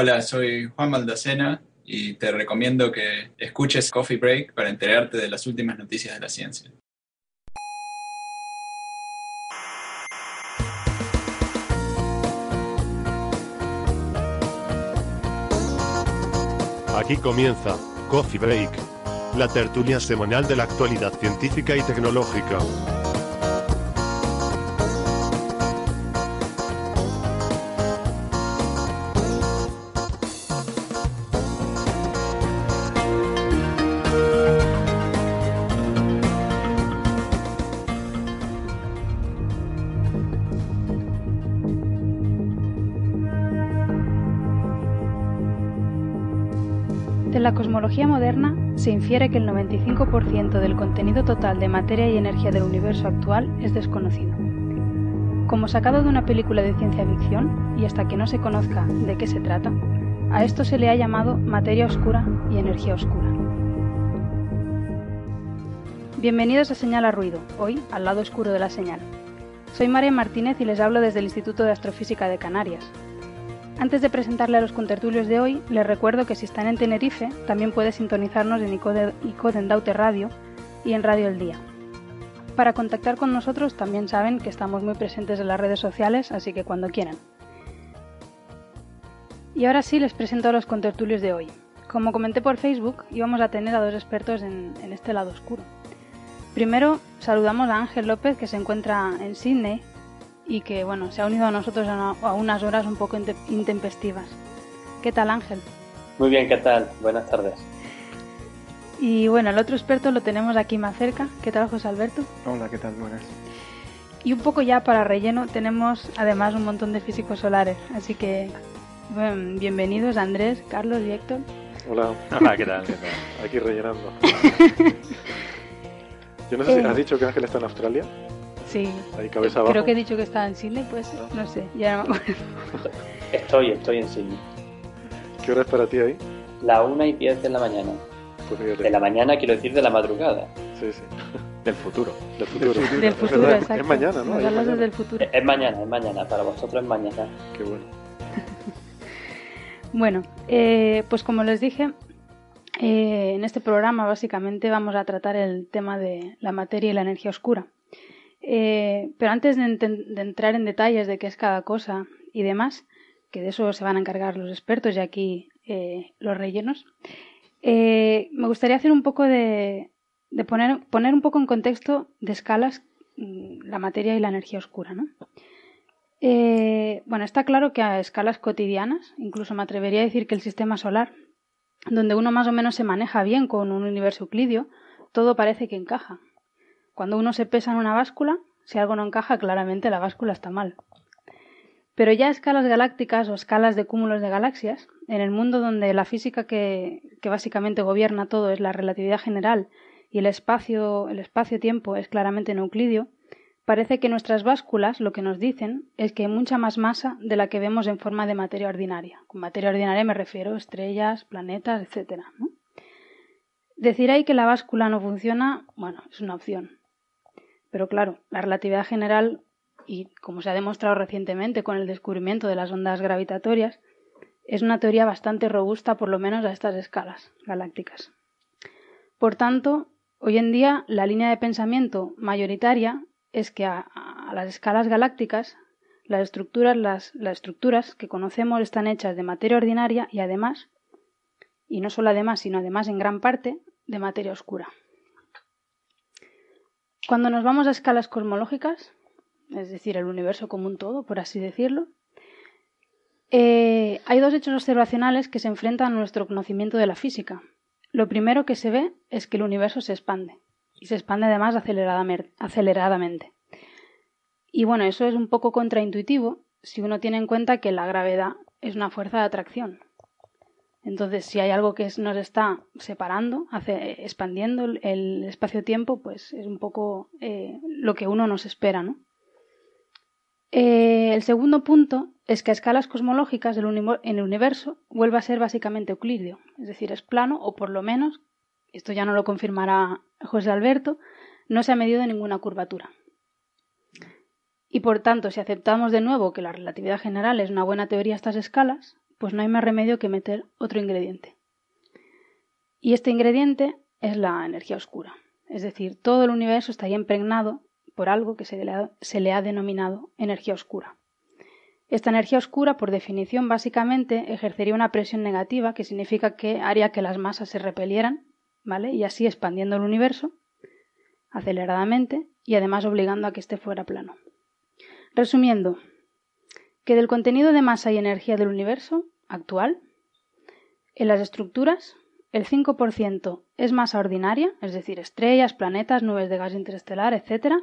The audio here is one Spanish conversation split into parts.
Hola, soy Juan Maldacena. y te recomiendo que escuches Coffee Break para enterarte de las últimas noticias de la ciencia. Aquí comienza Coffee Break, la tertulia semanal de la actualidad científica y tecnológica. Cosmología moderna se infiere que el 95% del contenido total de materia y energía del universo actual es desconocido. Como sacado de una película de ciencia ficción, y hasta que no se conozca de qué se trata, a esto se le ha llamado materia oscura y energía oscura. Bienvenidos a Señal a Ruido, hoy al lado oscuro de la señal. Soy María Martínez y les hablo desde el Instituto de Astrofísica de Canarias, antes de presentarle a los contertulios de hoy, les recuerdo que si están en Tenerife, también puede sintonizarnos en Icoden Radio y en Radio El Día. Para contactar con nosotros también saben que estamos muy presentes en las redes sociales, así que cuando quieran. Y ahora sí les presento a los contertulios de hoy. Como comenté por Facebook, íbamos a tener a dos expertos en, en este lado oscuro. Primero, saludamos a Ángel López, que se encuentra en Sydney, y que bueno, se ha unido a nosotros a, unas horas un poco intempestivas. ¿Qué tal Ángel? Muy bien, ¿qué tal? Buenas tardes. Y bueno, el otro experto lo tenemos aquí más cerca. ¿Qué tal José Alberto? Hola, ¿qué tal? Buenas. Y un poco ya para relleno tenemos además un montón de físicos solares, así que bienvenidos Andrés, Carlos y Héctor. Hola. Hola, ¿qué tal? Aquí rellenando. Yo no sé si eh. has dicho que Ángel está en Australia. Sí. Creo que he dicho que estaba en Sydney, pues no sé, ya no me acuerdo. Estoy, estoy en Sydney. ¿Qué hora es para ti ahí? La una y diez de la mañana. Pues de la mañana quiero decir de la madrugada. Sí, sí. Del futuro. Del futuro. Del futuro, exacto. Es mañana, ¿no? Es mañana. Del futuro. Es mañana, es mañana. Para vosotros es mañana. Qué bueno. bueno, eh, pues como les dije, eh, en este programa básicamente vamos a tratar el tema de la materia y la energía oscura. Eh, pero antes de, entrar en detalles de qué es cada cosa y demás, que de eso se van a encargar los expertos y aquí eh, los rellenos, eh, me gustaría hacer un poco de, poner, poner, un poco en contexto de escalas mm, la materia y la energía oscura. ¿no? bueno, está claro que a escalas cotidianas, incluso me atrevería a decir que el sistema solar, donde uno más o menos se maneja bien con un universo euclidio, todo parece que encaja. Cuando uno se pesa en una báscula, si algo no encaja, claramente la báscula está mal. Pero ya a escalas galácticas o escalas de cúmulos de galaxias, en el mundo donde la física que, básicamente gobierna todo es la relatividad general y el espacio, el espacio-tiempo es claramente en euclidio, parece que nuestras básculas lo que nos dicen es que hay mucha más masa de la que vemos en forma de materia ordinaria. Con materia ordinaria me refiero a estrellas, planetas, etc. Decir ahí que la báscula no funciona, bueno, es una opción. Pero claro, la relatividad general, y como se ha demostrado recientemente con el descubrimiento de las ondas gravitatorias, es una teoría bastante robusta, por lo menos a estas escalas galácticas. Por tanto, hoy en día la línea de pensamiento mayoritaria es que a, las escalas galácticas las estructuras, las, las estructuras que conocemos están hechas de materia ordinaria y además, y no solo además, sino además en gran parte, de materia oscura. Cuando nos vamos a escalas cosmológicas, es decir, el universo como un todo, por así decirlo, eh, hay dos hechos observacionales que se enfrentan a nuestro conocimiento de la física. Lo primero que se ve es que el universo se expande, y se expande además aceleradamente. Y bueno, eso es un poco contraintuitivo, si uno tiene en cuenta que la gravedad es una fuerza de atracción. Entonces, si hay algo que nos está separando, hace, expandiendo el espacio-tiempo, pues es un poco eh, lo que uno nos espera, ¿no? Eh, el segundo punto es que a escalas cosmológicas en el universo vuelve a ser básicamente euclídeo, es decir, es plano o por lo menos, esto ya no lo confirmará José Alberto, no se ha medido ninguna curvatura. Y por tanto, si aceptamos de nuevo que la relatividad general es una buena teoría a estas escalas, pues no hay más remedio que meter otro ingrediente. Y este ingrediente es la energía oscura. Es decir, todo el universo estaría impregnado por algo que se le, ha, se le ha denominado energía oscura. Esta energía oscura, por definición, básicamente ejercería una presión negativa que significa que haría que las masas se repelieran, ¿vale? Y así expandiendo el universo aceleradamente y además obligando a que éste fuera plano. Resumiendo, que del contenido de masa y energía del universo actual, en las estructuras el 5% es masa ordinaria, es decir, estrellas, planetas, nubes de gas interestelar, etc.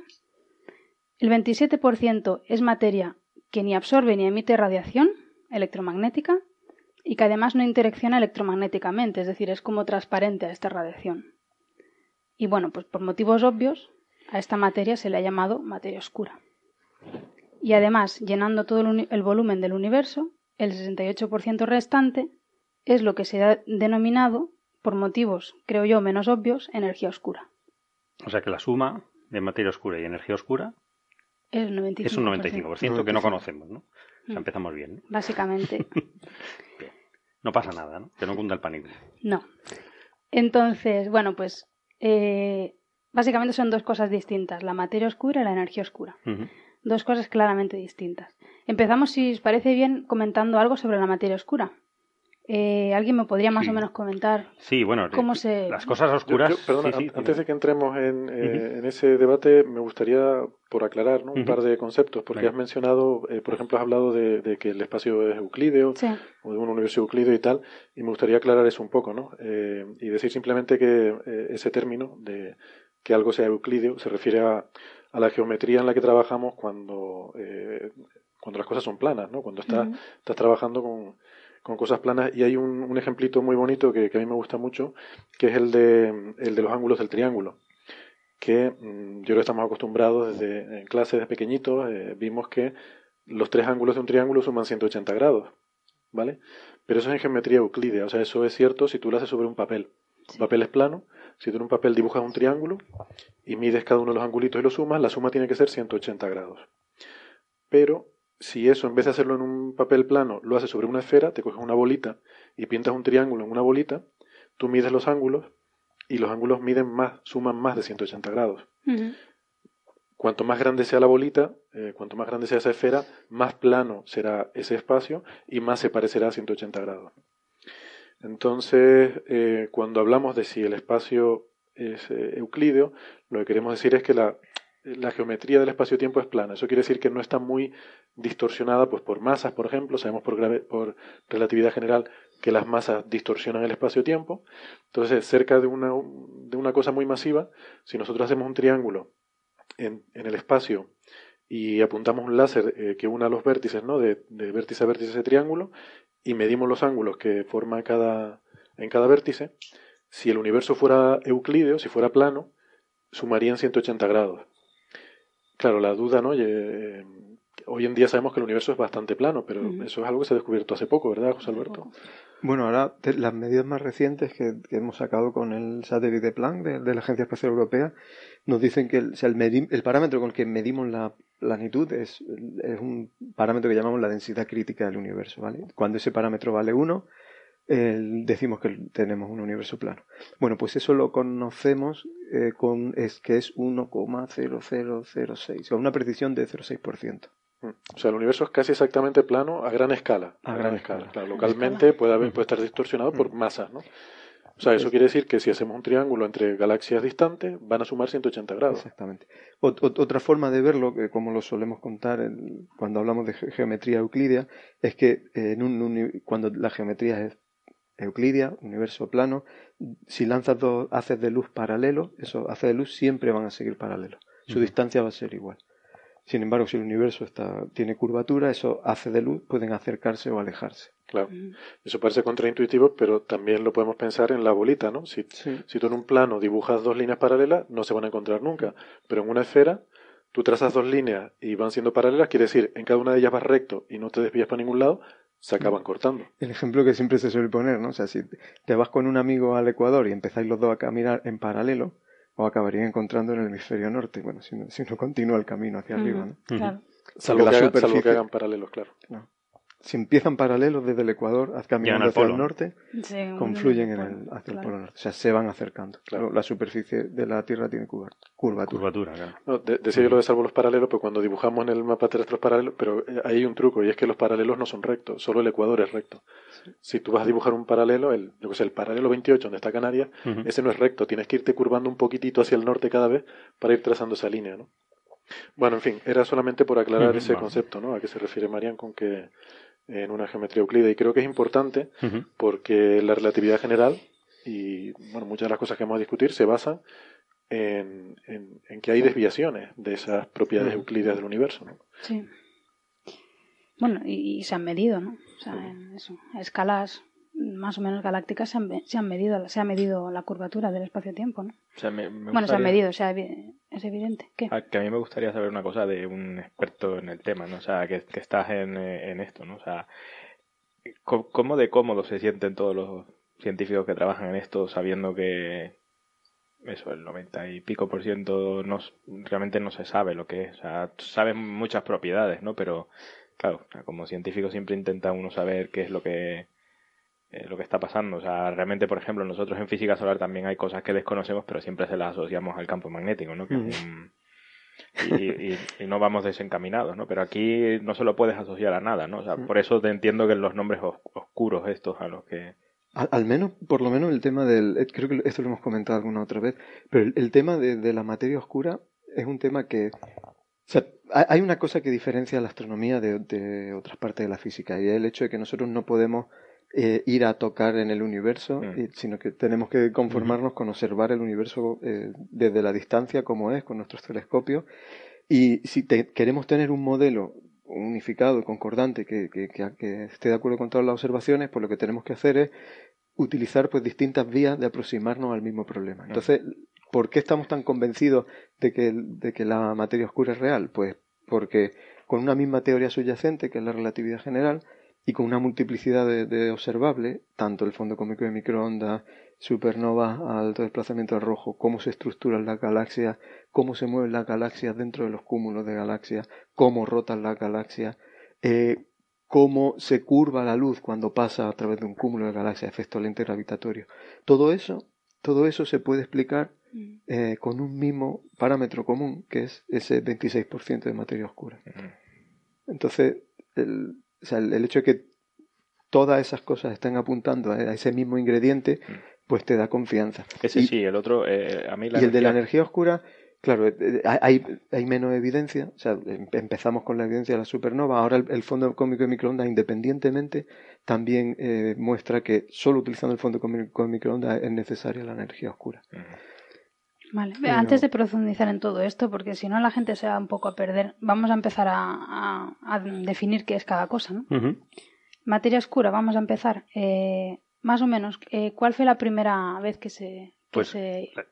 El 27% es materia que ni absorbe ni emite radiación electromagnética y que además no interacciona electromagnéticamente, es decir, es como transparente a esta radiación. Y bueno, pues por motivos obvios, a esta materia se le ha llamado materia oscura. Y además, llenando todo el, volumen del universo, el 68% restante es lo que se ha denominado, por motivos, creo yo, menos obvios, energía oscura. O sea que la suma de materia oscura y energía oscura es, un 95%, que no conocemos, ¿no? O sea, mm. empezamos bien. Básicamente. No pasa nada, ¿no? Que no cunda el pánico. No. Entonces, bueno, pues eh, básicamente son dos cosas distintas, la materia oscura y la energía oscura. Dos cosas claramente distintas. Empezamos, si os parece bien, comentando algo sobre la materia oscura. Eh, ¿Alguien me podría más o menos comentar sí, bueno, cómo se... Las cosas oscuras... perdona, antes de que entremos en, eh, en, ese debate, me gustaría, por aclarar, un par de conceptos, porque has mencionado, eh, por ejemplo, has hablado de, que el espacio es euclídeo, o de un universo euclídeo y tal, y me gustaría aclarar eso un poco, ¿no? y decir simplemente que ese término de que algo sea euclídeo se refiere a, a la geometría en la que trabajamos cuando, cuando las cosas son planas, ¿no? Cuando estás, estás trabajando con con cosas planas y hay un, un ejemplito muy bonito que, a mí me gusta mucho, que es el de, el de los ángulos del triángulo, que mm, yo creo que estamos acostumbrados desde en clase de pequeñitos, eh, vimos que los tres ángulos de un triángulo suman 180 grados, ¿vale? Pero eso es en geometría euclídea, o sea, eso es cierto si tú lo haces sobre un papel. El papel es plano, si tú en un papel dibujas un triángulo y mides cada uno de los angulitos y lo sumas, la suma tiene que ser 180 grados. Pero si eso, en vez de hacerlo en un papel plano, lo haces sobre una esfera, te coges una bolita y pintas un triángulo en una bolita, tú mides los ángulos y los ángulos miden más, suman más de 180 grados. Cuanto más grande sea la bolita, eh, cuanto más grande sea esa esfera, más plano será ese espacio y más se parecerá a 180 grados. Entonces, eh, cuando hablamos de si el espacio es eh, euclídeo, lo que queremos decir es que la, la geometría del espacio-tiempo es plana. Eso quiere decir que no está muy distorsionada pues, por masas, por ejemplo. Sabemos por, por relatividad general que las masas distorsionan el espacio-tiempo. Entonces, cerca de una, de una cosa muy masiva, si nosotros hacemos un triángulo en, en el espacio y apuntamos un láser eh, que una los vértices, ¿no? De, de, vértice a vértice ese triángulo, y medimos los ángulos que forma cada, en cada vértice, si el universo fuera euclídeo, si fuera plano, sumarían 180 grados. Claro, la duda, ¿no? Eh, hoy en día sabemos que el universo es bastante plano, pero eso es algo que se ha descubierto hace poco, ¿verdad, José Alberto? Bueno, ahora las medidas más recientes que, hemos sacado con el satélite Planck de, la Agencia Espacial Europea nos dicen que el, parámetro con el que medimos la planitud es, un parámetro que llamamos la densidad crítica del universo, ¿vale? Cuando ese parámetro vale 1, decimos que tenemos un universo plano. Bueno, pues eso lo conocemos eh, con es que es 1,0006, con una precisión de 0,6%. Mm. O sea, el universo es casi exactamente plano a gran escala. A, gran, escala. localmente puede, haber, puede estar distorsionado por mm. masas, ¿no? O sea, eso quiere decir que si hacemos un triángulo entre galaxias distantes, van a sumar 180 grados. Exactamente. otra forma de verlo, que como lo solemos contar cuando hablamos de geometría euclídea, es que en un, cuando la geometría es Euclidia, universo plano, si lanzas dos haces de luz paralelos, esos haces de luz siempre van a seguir paralelos. Su distancia va a ser igual. Sin embargo, si el universo está, tiene curvatura, eso hace de luz, pueden acercarse o alejarse. Claro. Eso parece contraintuitivo, pero también lo podemos pensar en la bolita, ¿no? Si, si tú en un plano dibujas dos líneas paralelas, no se van a encontrar nunca. Pero en una esfera, tú trazas dos líneas y van siendo paralelas, quiere decir, en cada una de ellas vas recto y no te desvías para ningún lado, se acaban cortando. El ejemplo que siempre se suele poner, ¿no? O sea, si te vas con un amigo al Ecuador y empezáis los dos a caminar en paralelo, o acabarían encontrando en el hemisferio norte, bueno, si no, si no continúa el camino hacia arriba, ¿no? Claro. Salvo, que, salvo que hagan paralelos, claro. No si empiezan paralelos desde el Ecuador caminando hacia el norte, confluyen en el, hacia el polo norte. O sea, se van acercando. Claro. La superficie de la Tierra tiene curvatura. Curvatura, claro. No, decía yo lo de salvo los paralelos, pues cuando dibujamos en el mapa terrestre los paralelos, pero eh, hay un truco y es que los paralelos no son rectos, solo el Ecuador es recto. Si tú vas a dibujar un paralelo, el, yo que sé, el paralelo 28 donde está Canarias, ese no es recto, tienes que irte curvando un poquitito hacia el norte cada vez para ir trazando esa línea, ¿no? Bueno, en fin, era solamente por aclarar ese concepto, ¿no? A qué se refiere Marian con que en una geometría euclídea y creo que es importante porque la relatividad general y bueno, muchas de las cosas que vamos a discutir se basan en, en, que hay desviaciones de esas propiedades euclídeas del universo. ¿no? Sí. Bueno, y, se han medido, ¿no? O sea, en eso, a escalas más o menos galácticas se han, se han medido se ha medido la curvatura del espacio-tiempo, ¿no? Bueno, se ha medido, o sea, es evidente. ¿Qué? A, que a mí me gustaría saber una cosa de un experto en el tema, ¿no? O sea, que, que estás en, en, esto, ¿no? O sea, ¿cómo de cómodo se sienten todos los científicos que trabajan en esto sabiendo que eso, el 90 y pico por ciento no, realmente no se sabe lo que es? O sea, saben muchas propiedades, ¿no? Pero, claro, como científico siempre intenta uno saber qué es lo que eh, lo que está pasando. O sea, realmente, por ejemplo, nosotros en física solar también hay cosas que desconocemos, pero siempre se las asociamos al campo magnético, ¿no? y, no vamos desencaminados, ¿no? Pero aquí no se lo puedes asociar a nada, ¿no? O sea, por eso te entiendo que los nombres oscuros estos a los que... Al, menos, por lo menos el tema del... Eh, creo que esto lo hemos comentado alguna otra vez, pero el, tema de, la materia oscura es un tema que... O sea, hay una cosa que diferencia la astronomía de, de otras partes de la física y es el hecho de que nosotros no podemos eh, ir a tocar en el universo, mm. sino que tenemos que conformarnos con observar el universo eh, desde la distancia como es, con nuestros telescopios. Y si queremos tener un modelo unificado y concordante que, que, que, esté de acuerdo con todas las observaciones, pues lo que tenemos que hacer es utilizar pues distintas vías de aproximarnos al mismo problema. Mm. Entonces, ¿por qué estamos tan convencidos de que, de que la materia oscura es real? Pues porque con una misma teoría subyacente, que es la relatividad general, y con una multiplicidad de, observables, tanto el fondo cósmico de microondas, supernovas, alto desplazamiento al rojo, cómo se estructuran las galaxias, cómo se mueven las galaxias dentro de los cúmulos de galaxias, cómo rotan las galaxias, eh, cómo se curva la luz cuando pasa a través de un cúmulo de galaxias, efecto lente gravitatorio. Todo eso, todo eso se puede explicar mm. eh, con un mismo parámetro común, que es ese 26% de materia oscura. Entonces, el, o sea, el, hecho de que todas esas cosas estén apuntando a ese mismo ingrediente, mm. pues te da confianza. Ese sí, el otro, eh, a mí la Y el de la energía oscura, claro, eh, eh, hay, hay menos evidencia, o sea, em, empezamos con la evidencia de la supernova, ahora el, fondo cósmico de microondas independientemente también muestra que solo utilizando el fondo cósmico de microondas es necesaria la energía oscura. Vale, antes de profundizar en todo esto, porque si no la gente se va un poco a perder, vamos a empezar a, definir qué es cada cosa, ¿no? Materia oscura, vamos a empezar. Eh, más o menos, eh, ¿cuál fue la primera vez que se, pues,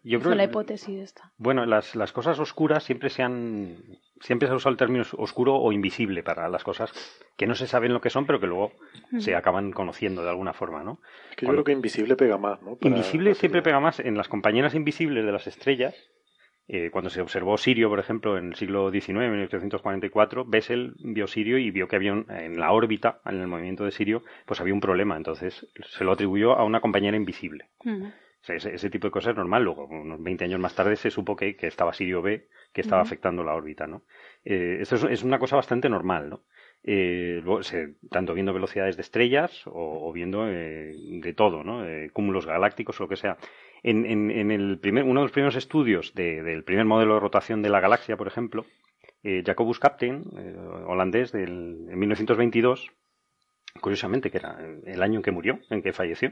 yo creo la hipótesis esta? Bueno, las, las cosas oscuras siempre se han siempre se ha usado el término oscuro o invisible para las cosas que no se saben lo que son, pero que luego se acaban conociendo de alguna forma, ¿no? Que yo creo que invisible pega más, ¿no? invisible siempre pega más en las compañeras invisibles de las estrellas. Eh, cuando se observó Sirio, por ejemplo, en el siglo XIX, en 1844, Bessel vio Sirio y vio que había en la órbita, en el movimiento de Sirio, pues había un problema. Entonces se lo atribuyó a una compañera invisible. Ese, tipo de cosas es normal. Luego, unos 20 años más tarde, se supo que, que estaba Sirio B que estaba afectando la órbita, ¿no? Eh, esto es, una cosa bastante normal, ¿no? Eh, tanto viendo velocidades de estrellas o, viendo eh, de todo, ¿no? cúmulos galácticos o lo que sea. En, en, el primer, uno de los primeros estudios del primer modelo de rotación de la galaxia, por ejemplo, Jacobus Captain, holandés, del, en 1922, curiosamente, que era el año en que murió, en que falleció,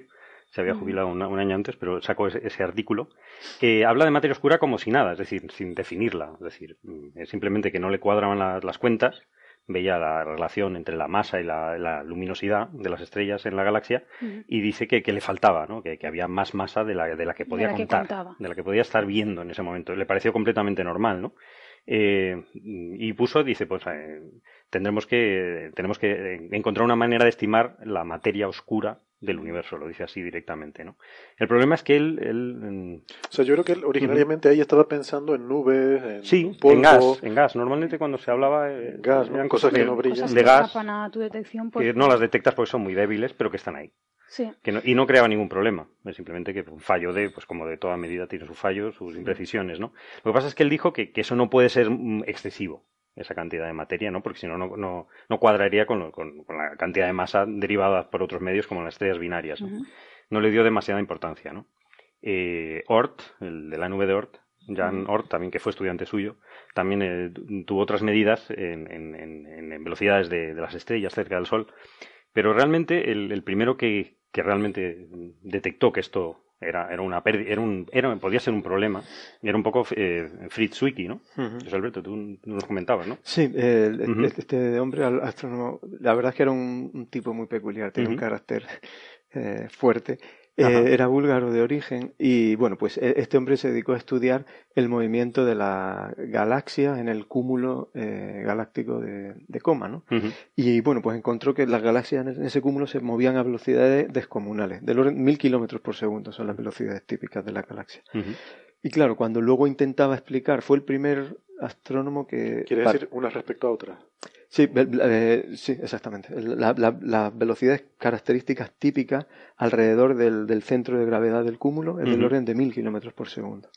se había jubilado un, año antes, pero sacó ese, artículo, que habla de materia oscura como si nada, es decir, sin definirla, es decir, mm, simplemente que no le cuadraban las cuentas, veía la relación entre la masa y la, luminosidad de las estrellas en la galaxia y dice que, le faltaba, ¿no? que, había más masa de la, de la que podía contar, de la que podía estar viendo en ese momento. Le pareció completamente normal, ¿no? Eh, y puso, dice, pues eh, tendremos que, tenemos que encontrar una manera de estimar la materia oscura del universo, lo dice así directamente, ¿no? El problema es que él... él o sea, yo creo que él originariamente ahí estaba pensando en nubes, en Sí, en gas, en gas. Normalmente cuando se hablaba... Eh, gas, eran cosas que no brillan. de gas, tu detección, pues que no las detectas porque son muy débiles, pero que están ahí. Sí. Que y no creaba ningún problema. Es simplemente que un fallo de, pues como de toda medida tiene su fallo, sus imprecisiones, ¿no? Lo que pasa es que él dijo que, que eso no puede ser mm, excesivo esa cantidad de materia, ¿no? Porque si no, no, no, cuadraría con, con, la cantidad de masa derivada por otros medios como las estrellas binarias. No, le dio demasiada importancia, ¿no? Eh, Oort, el de la nube de Oort, Jan Oort, también que fue estudiante suyo, también eh, tuvo otras medidas en, en, velocidades de, las estrellas cerca del Sol, pero realmente el, el primero que, que realmente detectó que esto era, era una pérdida, era un, era, podía ser un problema. Era un poco eh, Fritz Zwicky, ¿no? Alberto, tú nos comentabas, ¿no? Sí, este hombre astrónomo, la verdad es que era un, tipo muy peculiar, tenía un carácter eh, fuerte eh, era búlgaro de origen y bueno, pues e, este hombre se dedicó a estudiar el movimiento de la galaxia en el cúmulo eh, galáctico de, Coma, ¿no? Y bueno, pues encontró que las galaxias en ese cúmulo se movían a velocidades descomunales, del orden mil kilómetros por segundo son las velocidades típicas de la galaxia. Y claro, cuando luego intentaba explicar, fue el primer astrónomo que... Quiere decir una respecto a otra. Sí, eh, sí, exactamente. Las la, velocidades características típicas alrededor del, centro de gravedad del cúmulo es del orden de mil kilómetros por segundo.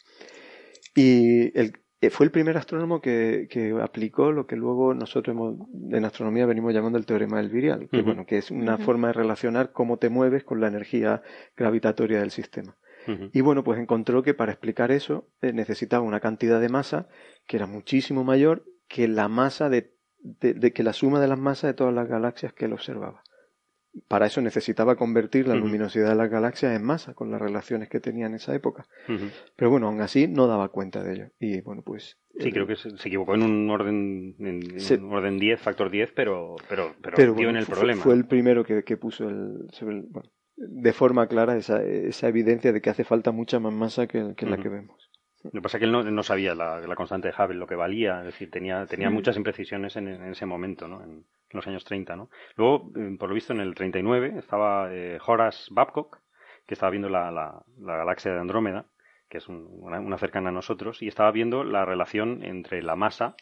Y el, eh, fue el primer astrónomo que, aplicó lo que luego nosotros en astronomía venimos llamando el teorema del virial, que, bueno, que es una forma de relacionar cómo te mueves con la energía gravitatoria del sistema. Y bueno, pues encontró que para explicar eso eh, necesitaba una cantidad de masa que era muchísimo mayor que la masa de de, que la suma de las masas de todas las galaxias que él observaba. Para eso necesitaba convertir la luminosidad de las galaxias en masa, con las relaciones que tenía en esa época. Pero bueno, aún así no daba cuenta de ello. Y bueno, pues. Sí, creo que se, equivocó en un orden, en, orden 10, factor 10, pero, pero, pero, dio en el problema. Fue el primero que, puso el, de forma clara esa, esa, evidencia de que hace falta mucha más masa que, la que vemos. Lo que pasa es que él no, sabía la, constante de Hubble, lo que valía, es decir, tenía, tenía muchas imprecisiones en, ese momento, ¿no? En, los años 30, ¿no? Luego, eh, por lo visto, en el 39 estaba eh, Horace Babcock, que estaba viendo la, la, galaxia de Andrómeda, que es una, cercana a nosotros, y estaba viendo la relación entre la masa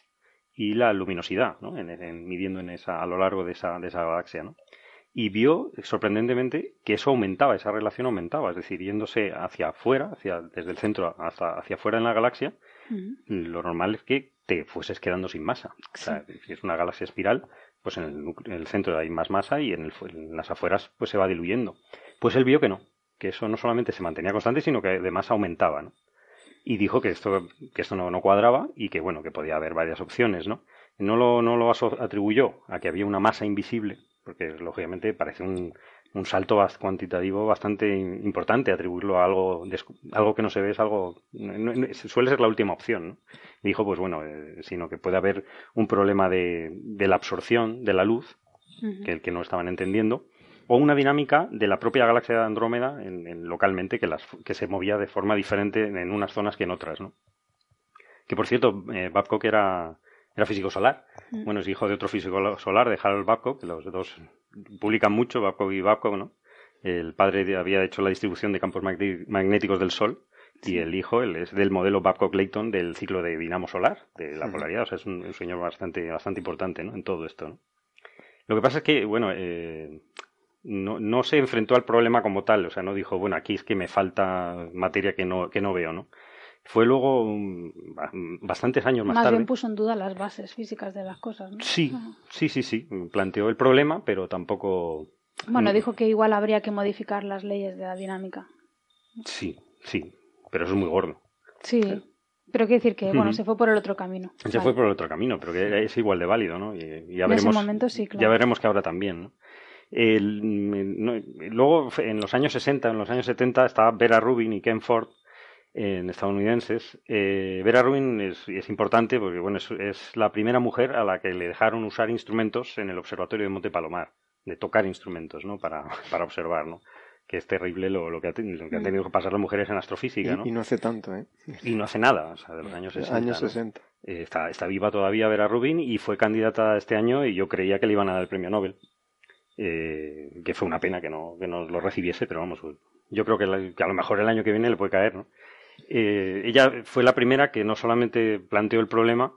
y la luminosidad, ¿no? En, midiendo en esa, a lo largo de esa, de esa galaxia, ¿no? Y vio sorprendentemente que eso aumentaba, esa relación aumentaba, es decir, yéndose hacia afuera, hacia, desde el centro hasta hacia afuera en la galaxia, lo normal es que te fueses quedando sin masa. O sea, si es una galaxia espiral, pues en el, centro hay más masa y en, las afueras pues se va diluyendo. Pues él vio que no, que eso no solamente se mantenía constante, sino que además aumentaba, ¿no? Y dijo que esto, que esto no, no cuadraba y que bueno, que podía haber varias opciones, ¿no? No lo, no lo atribuyó a que había una masa invisible porque lógicamente parece un, un salto cuantitativo bastante importante atribuirlo a algo algo que no se ve es algo suele ser la última opción ¿no? dijo pues bueno eh, sino que puede haber un problema de, de la absorción de la luz que, que no estaban entendiendo o una dinámica de la propia galaxia de Andrómeda en, localmente que las que se movía de forma diferente en unas zonas que en otras no que por cierto eh, Babcock era era físico solar. Mm. Bueno, es hijo de otro físico solar, de Harold Babcock, que los dos publican mucho, Babcock y Babcock, ¿no? El padre había hecho la distribución de campos magnéticos del Sol y el hijo él es del modelo Babcock-Layton del ciclo de dinamo solar, de la polaridad. O sea, es un, señor bastante, bastante importante ¿no? en todo esto. ¿no? Lo que pasa es que, bueno, eh, no, no se enfrentó al problema como tal. O sea, no dijo, bueno, aquí es que me falta materia que no, que no veo, ¿no? Fue luego bastantes años más, más tarde. bien puso en duda las bases físicas de las cosas, ¿no? Sí, sí, sí, sí. Planteó el problema, pero tampoco. Bueno, mm. dijo que igual habría que modificar las leyes de la dinámica. Sí, sí. Pero eso es muy gordo. Sí. Pero quiere decir que, bueno, se fue por el otro camino. Se fue por el otro camino, pero que es igual de válido, ¿no? Y, ya veremos, en ese momento sí, claro. Ya veremos que ahora también, ¿no? luego, en los años 60, en los años 70, estaba Vera Rubin y Ken Ford, en estadounidenses. Eh, Vera Rubin es, es, importante porque bueno, es, la primera mujer a la que le dejaron usar instrumentos en el observatorio de Monte Palomar, de tocar instrumentos ¿no? para, para observar. ¿no? que es terrible lo, lo, que, ha, lo que han tenido que pasar las mujeres en astrofísica, ¿no? Y, no hace tanto, ¿eh? Y no hace nada, o sea, de los años 60. Años 60. Eh, está, está, viva todavía Vera Rubin y fue candidata este año y yo creía que le iban a dar el premio Nobel. Eh, que fue una pena que no, que no lo recibiese, pero vamos, yo creo que, que, a lo mejor el año que viene le puede caer, ¿no? Eh, ella fue la primera que no solamente planteó el problema,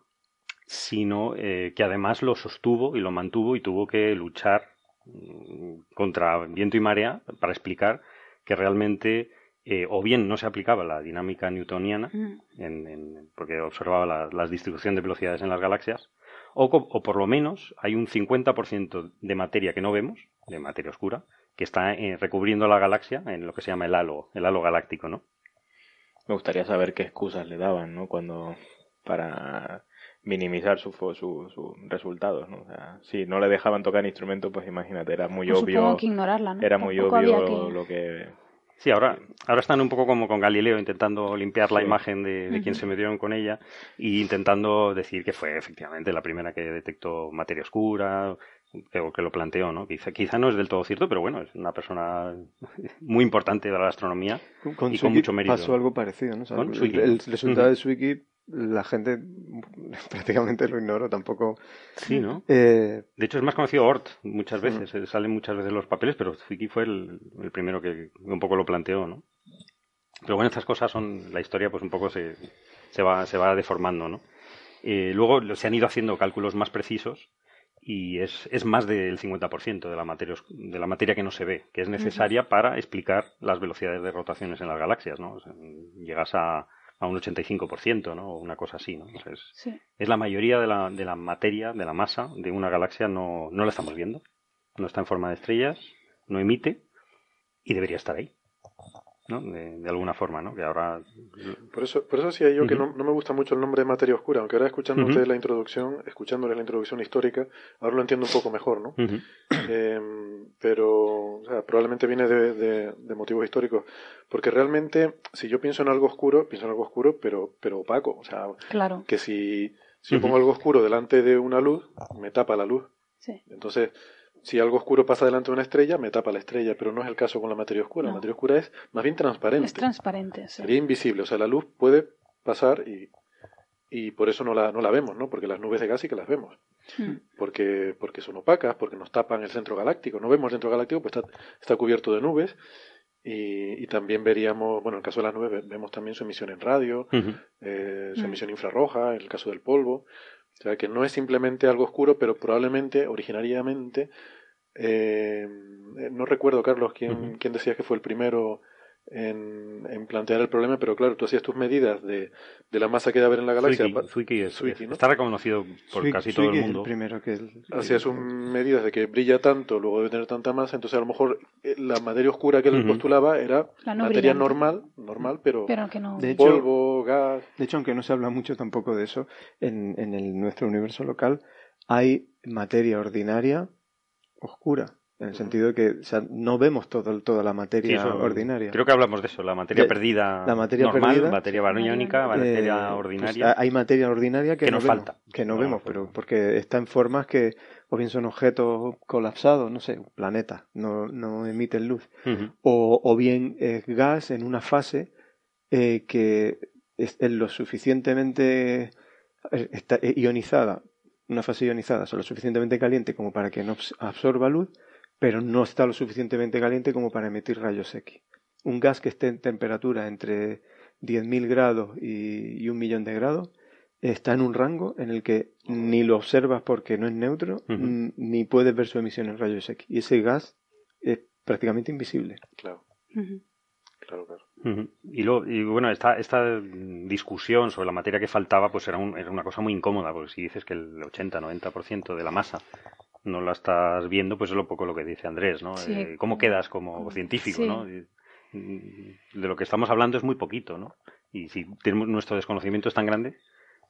sino eh, que además lo sostuvo y lo mantuvo y tuvo que luchar mm, contra viento y marea para explicar que realmente eh, o bien no se aplicaba la dinámica newtoniana, en, porque observaba la, la, distribución de velocidades en las galaxias, o, o por lo menos hay un 50% de materia que no vemos, de materia oscura, que está recubriendo la galaxia en lo que se llama el halo, el halo galáctico, ¿no? Me gustaría saber qué excusas le daban, ¿no? Cuando para minimizar sus su, resultados, ¿no? O sea, si no le dejaban tocar instrumento, pues imagínate, era muy pues obvio. Que ignorarla, ¿no? Era muy obvio lo que Sí, ahora, ahora están un poco como con Galileo intentando limpiar la imagen de, de quien se metieron con ella y intentando decir que fue efectivamente la primera que detectó materia oscura, que, que lo planteó, ¿no? Quizá, quizá no es del todo cierto, pero bueno, es una persona muy importante de la astronomía con y con mucho mérito. Pasó algo parecido, ¿no? el, el, resultado de Swiki la gente prácticamente lo ignora tampoco. Sí, ¿no? Eh, de hecho, es más conocido Ort muchas veces, eh, salen muchas veces los papeles, pero Zwicky fue el, primero que un poco lo planteó, ¿no? Pero bueno, estas cosas son, la historia pues un poco se, se, va, se va deformando, ¿no? Eh, luego se han ido haciendo cálculos más precisos y es, es más del 50% de la, materia, de la materia que no se ve, que es necesaria para explicar las velocidades de rotaciones en las galaxias, ¿no? llegas a, a un 85%, ¿no? O una cosa así, ¿no? es, es, la mayoría de la, de la materia, de la masa de una galaxia no, no la estamos viendo. No está en forma de estrellas, no emite y debería estar ahí. ¿No? De, alguna forma, ¿no? Que ahora... Por eso, por eso decía yo que no, no, me gusta mucho el nombre de materia oscura, aunque ahora escuchando ustedes la introducción, escuchándole la introducción histórica, ahora lo entiendo un poco mejor, ¿no? eh, pero, o sea, probablemente viene de, de, de, motivos históricos, porque realmente, si yo pienso en algo oscuro, pienso en algo oscuro, pero, pero opaco, o sea, claro. que si, si yo pongo algo oscuro delante de una luz, me tapa la luz. Sí. Entonces, si algo oscuro pasa delante de una estrella, me tapa la estrella, pero no es el caso con la materia oscura. La materia oscura es más bien transparente. Es transparente, sí. Sería invisible, o sea, la luz puede pasar y, y por eso no la, no la vemos, ¿no? Porque las nubes de gas sí que las vemos. Hmm. Porque, porque son opacas, porque nos tapan el centro galáctico. No vemos el centro galáctico, pues está, está cubierto de nubes. Y, y, también veríamos, bueno, en el caso de las nubes vemos también su emisión en radio, eh, su emisión infrarroja, en el caso del polvo. O sea, que no es simplemente algo oscuro, pero probablemente, originariamente, eh, no recuerdo, Carlos, quién, quién decía que fue el primero en, en, plantear el problema, pero claro, tú hacías tus medidas de, de la masa que debe haber en la galaxia. Zwicky, es, está reconocido por casi todo el mundo. El primero que hacías sus medidas de que brilla tanto, luego debe tener tanta masa, entonces a lo mejor eh, la materia oscura que él postulaba era materia normal, normal, pero, pero que no. de polvo, gas. De hecho, aunque no se habla mucho tampoco de eso, en, en el, nuestro universo local hay materia ordinaria oscura. En el sentido de que o sea, no vemos todo, toda la materia ordinaria. Creo que hablamos de eso, la materia perdida la materia normal, perdida, materia barónica, materia eh, ordinaria. Pues hay materia ordinaria que, que no nos vemos, falta. Que no, vemos, pero porque está en formas que o bien son objetos colapsados, no sé, un planeta, no, no emiten luz. Uh -huh. o, o, bien es gas en una fase eh, que es, es lo suficientemente eh, está ionizada una fase ionizada solo suficientemente caliente como para que no absorba luz, pero no está lo suficientemente caliente como para emitir rayos X. Un gas que esté en temperatura entre 10.000 grados y, y, un millón de grados está en un rango en el que ni lo observas porque no es neutro, uh -huh. ni puedes ver su emisión en rayos X. Y ese gas es prácticamente invisible. Claro. Uh -huh. Claro, claro. Uh -huh. y, lo, y, bueno, esta, esta discusión sobre la materia que faltaba pues era, un, era una cosa muy incómoda, porque si dices que el 80-90% de la masa no la estás viendo, pues es lo poco lo que dice Andrés, ¿no? Sí. Eh, ¿Cómo quedas como científico, sí. no? De lo que estamos hablando es muy poquito, ¿no? Y si tenemos, nuestro desconocimiento es tan grande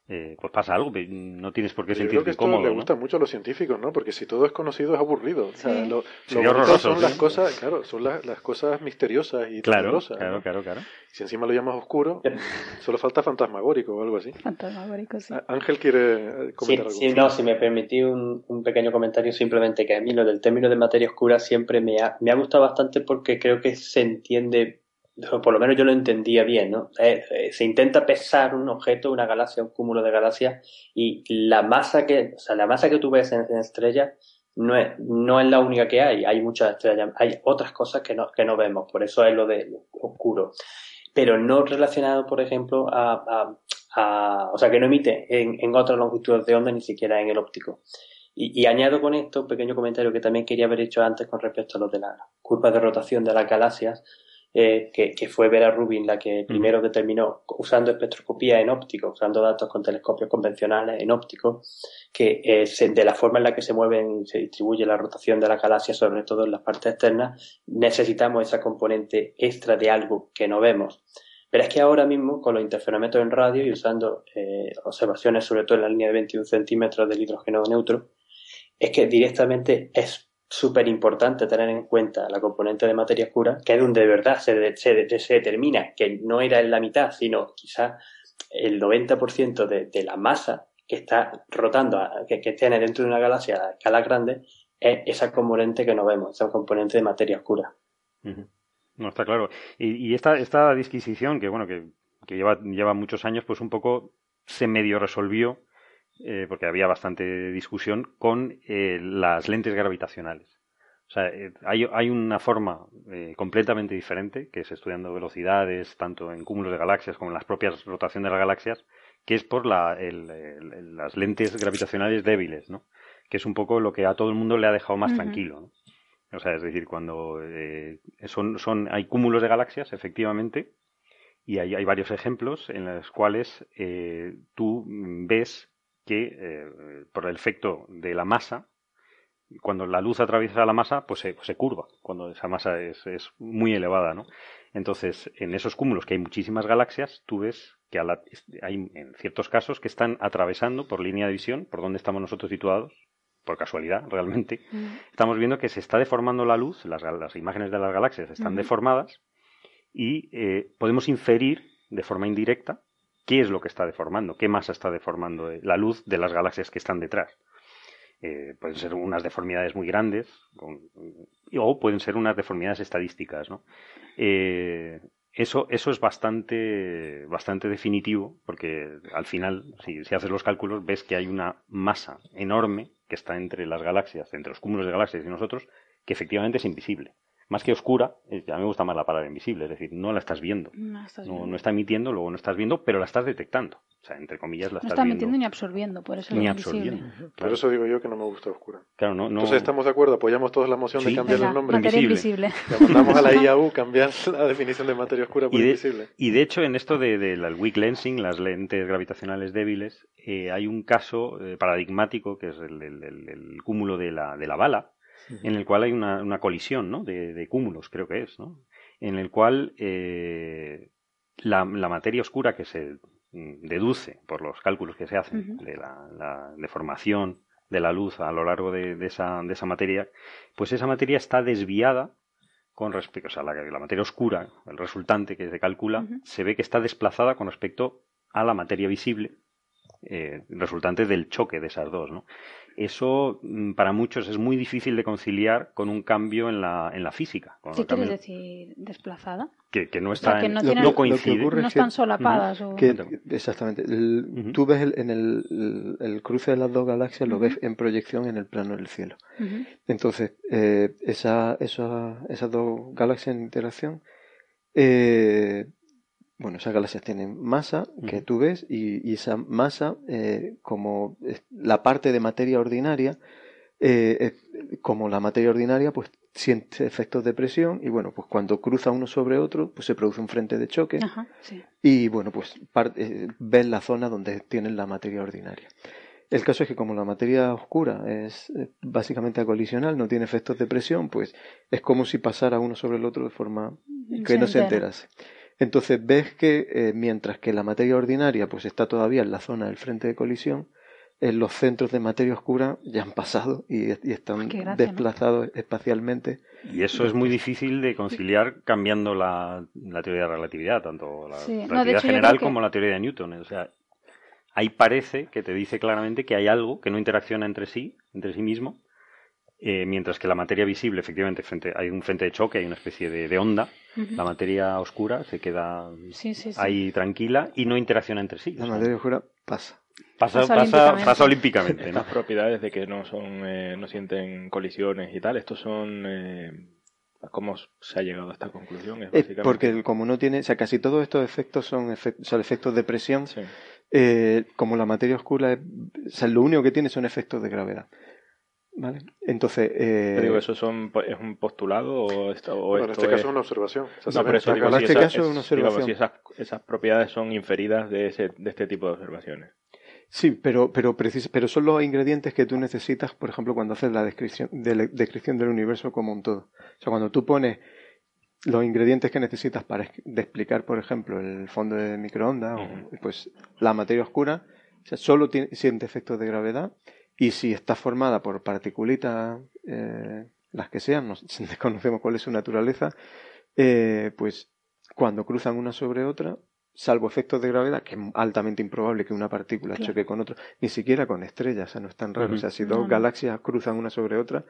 eh, pues pasa algo, no tienes por qué sentirte creo que esto le gusta mucho a los científicos, ¿no? Porque si todo es conocido es aburrido. O sea, lo, son las cosas, claro, son las, las cosas misteriosas y claro, Claro, claro, claro. Si encima lo llamas oscuro, solo falta fantasmagórico o algo así. Fantasmagórico, sí. Ángel quiere comentar algo. Sí, no, si me permití un, un, pequeño comentario, simplemente que a mí lo del término de materia oscura siempre me ha, me ha gustado bastante porque creo que se entiende por lo menos yo lo entendía bien, ¿no? Eh, eh, se intenta pesar un objeto, una galaxia, un cúmulo de galaxias, y la masa que, o sea, la masa que tú ves en, estrellas no es, no es la única que hay, hay muchas estrellas, hay otras cosas que no, que no vemos, por eso es lo de oscuro. Pero no relacionado, por ejemplo, a, a, o sea, que no emite en, en otras longitudes de onda, ni siquiera en el óptico. Y, y, añado con esto un pequeño comentario que también quería haber hecho antes con respecto a lo de la curva de rotación de las galaxias, eh, que, fue Vera Rubin la que primero determinó, usando espectroscopía en óptico, usando datos con telescopios convencionales en óptico, que eh, de la forma en la que se mueve y se distribuye la rotación de la galaxia, sobre todo en las partes externas, necesitamos esa componente extra de algo que no vemos. Pero es que ahora mismo, con los interferómetros en radio y usando eh, observaciones, sobre todo en la línea de 21 centímetros del hidrógeno neutro, es que directamente es súper importante tener en cuenta la componente de materia oscura, que es donde de verdad se, se, determina que no era en la mitad, sino quizá el 90% de, de la masa que está rotando, que, que, tiene dentro de una galaxia a escala grande, es esa componente que no vemos, esa componente de materia oscura. No, está claro. Y, y esta, esta disquisición, que bueno, que, que lleva, lleva muchos años, pues un poco se medio resolvió eh, porque había bastante discusión, con eh, las lentes gravitacionales. O sea, eh, hay, hay, una forma completamente diferente, que es estudiando velocidades, tanto en cúmulos de galaxias como en las propias rotaciones de las galaxias, que es por la, las lentes gravitacionales débiles, ¿no? Que es un poco lo que a todo el mundo le ha dejado más tranquilo, ¿no? O sea, es decir, cuando son, son, hay cúmulos de galaxias, efectivamente, y hay, hay varios ejemplos en los cuales tú ves que eh, por el efecto de la masa, cuando la luz atraviesa la masa, pues se, pues se curva, cuando esa masa es, es, muy elevada, ¿no? Entonces, en esos cúmulos que hay muchísimas galaxias, tú ves que hay en ciertos casos que están atravesando por línea de visión, por donde estamos nosotros situados, por casualidad realmente, estamos viendo que se está deformando la luz, las, las imágenes de las galaxias están deformadas y eh, podemos inferir de forma indirecta ¿Qué es lo que está deformando? ¿Qué masa está deformando eh, la luz de las galaxias que están detrás? Eh, pueden ser unas deformidades muy grandes o pueden ser unas deformidades estadísticas. ¿no? Eh, eso, eso es bastante, bastante definitivo porque al final, si, si haces los cálculos, ves que hay una masa enorme que está entre las galaxias, entre los cúmulos de galaxias y nosotros, que efectivamente es invisible más que oscura, ya me gusta más la palabra invisible, es decir, no la estás viendo. No, está emitiendo, luego no estás viendo, pero la estás detectando. O sea, entre comillas la no está emitiendo ni absorbiendo, por eso ni absorbiendo. Por eso digo yo que no me gusta oscura. Claro, no, Entonces estamos de acuerdo, apoyamos todos la moción de cambiar el nombre. Materia invisible. mandamos a la IAU cambiar la definición de materia oscura por invisible. Y de hecho, en esto del de, weak lensing, las lentes gravitacionales débiles, eh, hay un caso eh, paradigmático que es el, el, cúmulo de la, de la bala, en el cual hay una, una colisión ¿no? de, de, cúmulos, creo que es, ¿no? en el cual eh, la, la, materia oscura que se mm, deduce por los cálculos que se hacen de la, la, deformación de la luz a lo largo de, de, esa, de esa materia, pues esa materia está desviada con respecto, o sea, la, la materia oscura, el resultante que se calcula, se ve que está desplazada con respecto a la materia visible, eh, resultante del choque de esas dos, ¿no? Eso mm, para muchos es muy difícil de conciliar con un cambio en la, en la física. ¿Qué quieres decir desplazada? Que, que no, está no, coincide. no están solapadas. exactamente. Tú ves en el, el, cruce de las dos galaxias, lo ves en proyección en el plano del cielo. Entonces, eh, esa, esa, esas dos galaxias en interacción eh, bueno, esas galaxias tienen masa que tú ves y, esa masa, eh, como la parte de materia ordinaria, eh, como la materia ordinaria, pues siente efectos de presión y bueno, pues cuando cruza uno sobre otro, pues se produce un frente de choque y bueno, pues eh, ves la zona donde tienen la materia ordinaria. El caso es que como la materia oscura es básicamente acolisional, no tiene efectos de presión, pues es como si pasara uno sobre el otro de forma que no se enterase. Entonces ves que eh, mientras que la materia ordinaria pues está todavía en la zona del frente de colisión, en los centros de materia oscura ya han pasado y, están desplazados espacialmente. Y eso es muy difícil de conciliar cambiando la, teoría de relatividad, tanto la relatividad general como la teoría de Newton. O sea, ahí parece que te dice claramente que hay algo que no interacciona entre sí, entre sí mismo, eh, mientras que la materia visible, efectivamente, frente, hay un frente de choque, hay una especie de, onda, la materia oscura se queda ahí tranquila y no interacciona entre sí. La materia oscura pasa. Pasa, pasa, olímpicamente. Las propiedades de que no son, eh, no sienten colisiones y tal, estos son eh, ¿Cómo se ha llegado a esta conclusión? Es porque como no tiene, o sea, casi todos estos efectos son, efectos de presión. como la materia oscura, o sea, lo único que tiene son efectos de gravedad. ¿Vale? Entonces. Eh... digo, ¿eso son, es un postulado o, esto, o en este caso es una observación. No, pero eso, digo, en este caso es una observación. si esas, esas, propiedades son inferidas de, ese, de este tipo de observaciones. Sí, pero, pero, pero son los ingredientes que tú necesitas, por ejemplo, cuando haces la descripción, de descripción del universo como un todo. O sea, cuando tú pones los ingredientes que necesitas para explicar, por ejemplo, el fondo de microondas, pues la materia oscura, o sea, solo tiene, siente efectos de gravedad y si está formada por partículitas, eh, las que sean, no desconocemos cuál es su naturaleza, eh, pues cuando cruzan una sobre otra, salvo efectos de gravedad, que es altamente improbable que una partícula choque con otra, ni siquiera con estrellas, o sea, no es tan raro. O sea, si dos galaxias cruzan una sobre otra,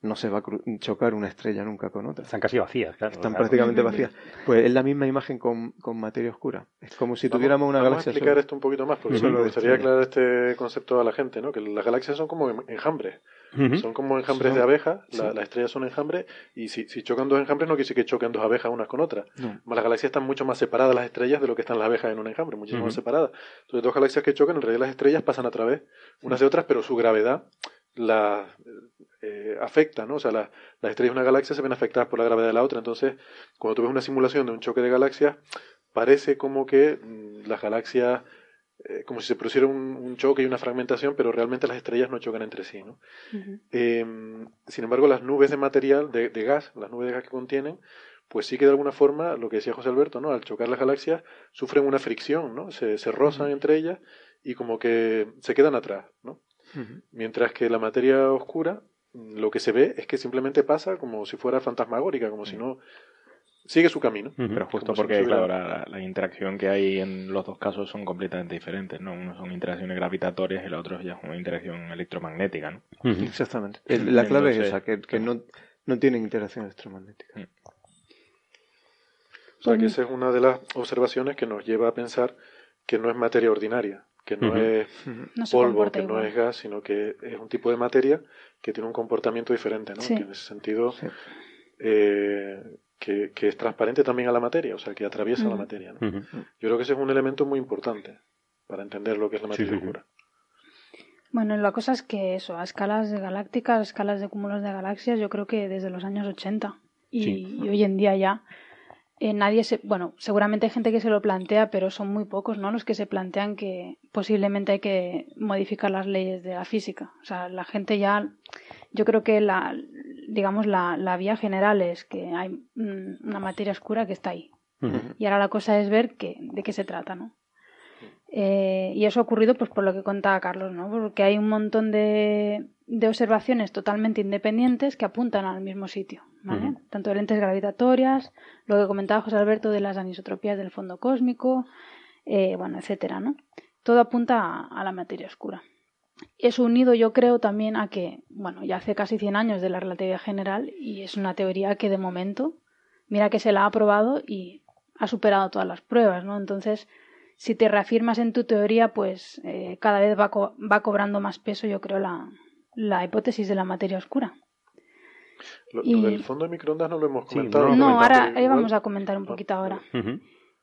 no se va a chocar una estrella nunca con otra. Están casi vacías, claro. Están prácticamente vacías. Pues es la misma imagen con, con materia oscura. Es como si tuviéramos una galaxia. Vamos a explicar esto un poquito más, porque me gustaría aclarar este concepto a la gente, ¿no? Que las galaxias son como enjambres. Son como enjambres de abejas, las estrellas son enjambres, y si, si, chocan dos enjambres no quiere decir que choquen dos abejas unas con otras. Las galaxias están mucho más separadas las estrellas de lo que están las abejas en un enjambre, muchísimo más separadas. Entonces, dos galaxias que chocan, en realidad las estrellas pasan a través unas de otras, pero su gravedad la eh, afecta, ¿no? O sea, las estrellas de una galaxia se ven afectadas por la gravedad de la otra. Entonces, cuando tú ves una simulación de un choque de galaxias, parece como que mm, las galaxias eh, como si se produciera un, choque y una fragmentación, pero realmente las estrellas no chocan entre sí. ¿no? Em, sin embargo, las nubes de material, de, gas, las nubes de gas que contienen, pues sí que de alguna forma, lo que decía José Alberto, ¿no? al chocar las galaxias, sufren una fricción, ¿no? se, se rozan entre ellas y como que se quedan atrás. ¿no? Mientras que la materia oscura, lo que se ve es que simplemente pasa como si fuera fantasmagórica, como si no sigue su camino. Pero justo porque, claro, la, interacción que hay en los dos casos son completamente diferentes, ¿no? Uno son interacciones gravitatorias y el otro ya es una interacción electromagnética, ¿no? Exactamente. la clave es esa, que, no, no tienen interacción electromagnética. O sea, que esa es una de las observaciones que nos lleva a pensar que no es materia ordinaria, que no es polvo, que no es gas, sino que es un tipo de materia que tiene un comportamiento diferente, ¿no? Que en ese sentido eh, que, es transparente también a la materia, o sea, que atraviesa la materia. ¿no? Yo creo que ese es un elemento muy importante para entender lo que es la materia oscura. Bueno, la cosa es que eso, a escalas galácticas, a escalas de cúmulos de galaxias, yo creo que desde los años 80 y, hoy en día ya eh, nadie se, bueno, seguramente hay gente que se lo plantea, pero son muy pocos, ¿no? Los que se plantean que posiblemente hay que modificar las leyes de la física. O sea, la gente ya, yo creo que la, digamos, la, la vía general es que hay mm, una materia oscura que está ahí. Y ahora la cosa es ver qué, de qué se trata, ¿no? Eh, y eso ha ocurrido pues por lo que contaba Carlos, ¿no? Porque hay un montón de, de observaciones totalmente independientes que apuntan al mismo sitio, ¿vale? Tanto de lentes gravitatorias, lo que comentaba José Alberto de las anisotropías del fondo cósmico, eh, bueno, etcétera, ¿no? Todo apunta a la materia oscura es unido yo creo también a que, bueno, ya hace casi 100 años de la relatividad general y es una teoría que de momento, mira que se la ha aprobado y ha superado todas las pruebas, ¿no? Entonces, si te reafirmas en tu teoría, pues eh, cada vez va, va cobrando más peso, yo creo, la, la hipótesis de la materia oscura. Lo, del fondo de microondas no lo hemos comentado. no, ahora vamos a comentar un poquito ahora.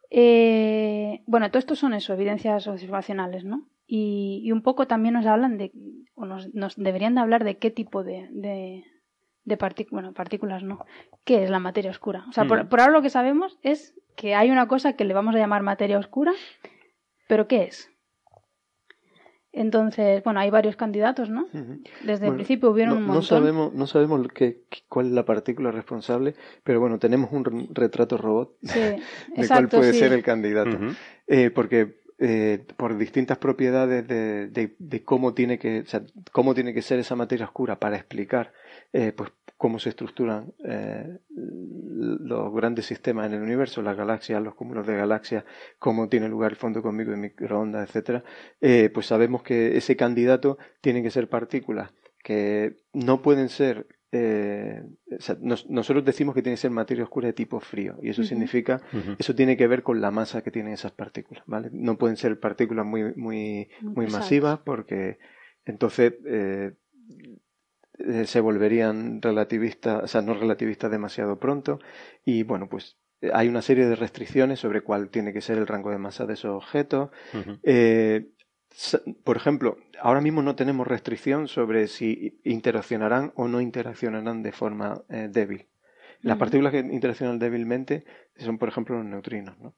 eh, bueno, todo esto son eso, evidencias observacionales, ¿no? Y, un poco también nos hablan de, o nos, deberían de hablar de qué tipo de, de, partículas, bueno, partículas no, qué es la materia oscura. O sea, por, ahora lo que sabemos es que hay una cosa que le vamos a llamar materia oscura, pero ¿qué es? Entonces, bueno, hay varios candidatos, ¿no? Desde el principio hubieron un montón. No sabemos, no sabemos qué, cuál es la partícula responsable, pero bueno, tenemos un retrato robot de cuál puede ser el candidato. eh, porque eh, por distintas propiedades de, de, cómo tiene que o sea, cómo tiene que ser esa materia oscura para explicar eh, pues cómo se estructuran eh, los grandes sistemas en el universo, las galaxias, los cúmulos de galaxias, cómo tiene lugar el fondo cósmico de microondas, etcétera, eh, pues sabemos que ese candidato tiene que ser partículas que no pueden ser eh, nosotros decimos que tiene que ser materia oscura de tipo frío y eso significa eso tiene que ver con la masa que tienen esas partículas vale no pueden ser partículas muy muy muy, masivas porque entonces eh, eh, se volverían relativistas, o sea, no relativistas demasiado pronto. Y bueno, pues eh, hay una serie de restricciones sobre cuál tiene que ser el rango de masa de esos objetos. Eh, por ejemplo, ahora mismo no tenemos restricción sobre si interaccionarán o no interaccionarán de forma débil. Las partículas que interaccionan débilmente son, por ejemplo, los neutrinos. ¿no?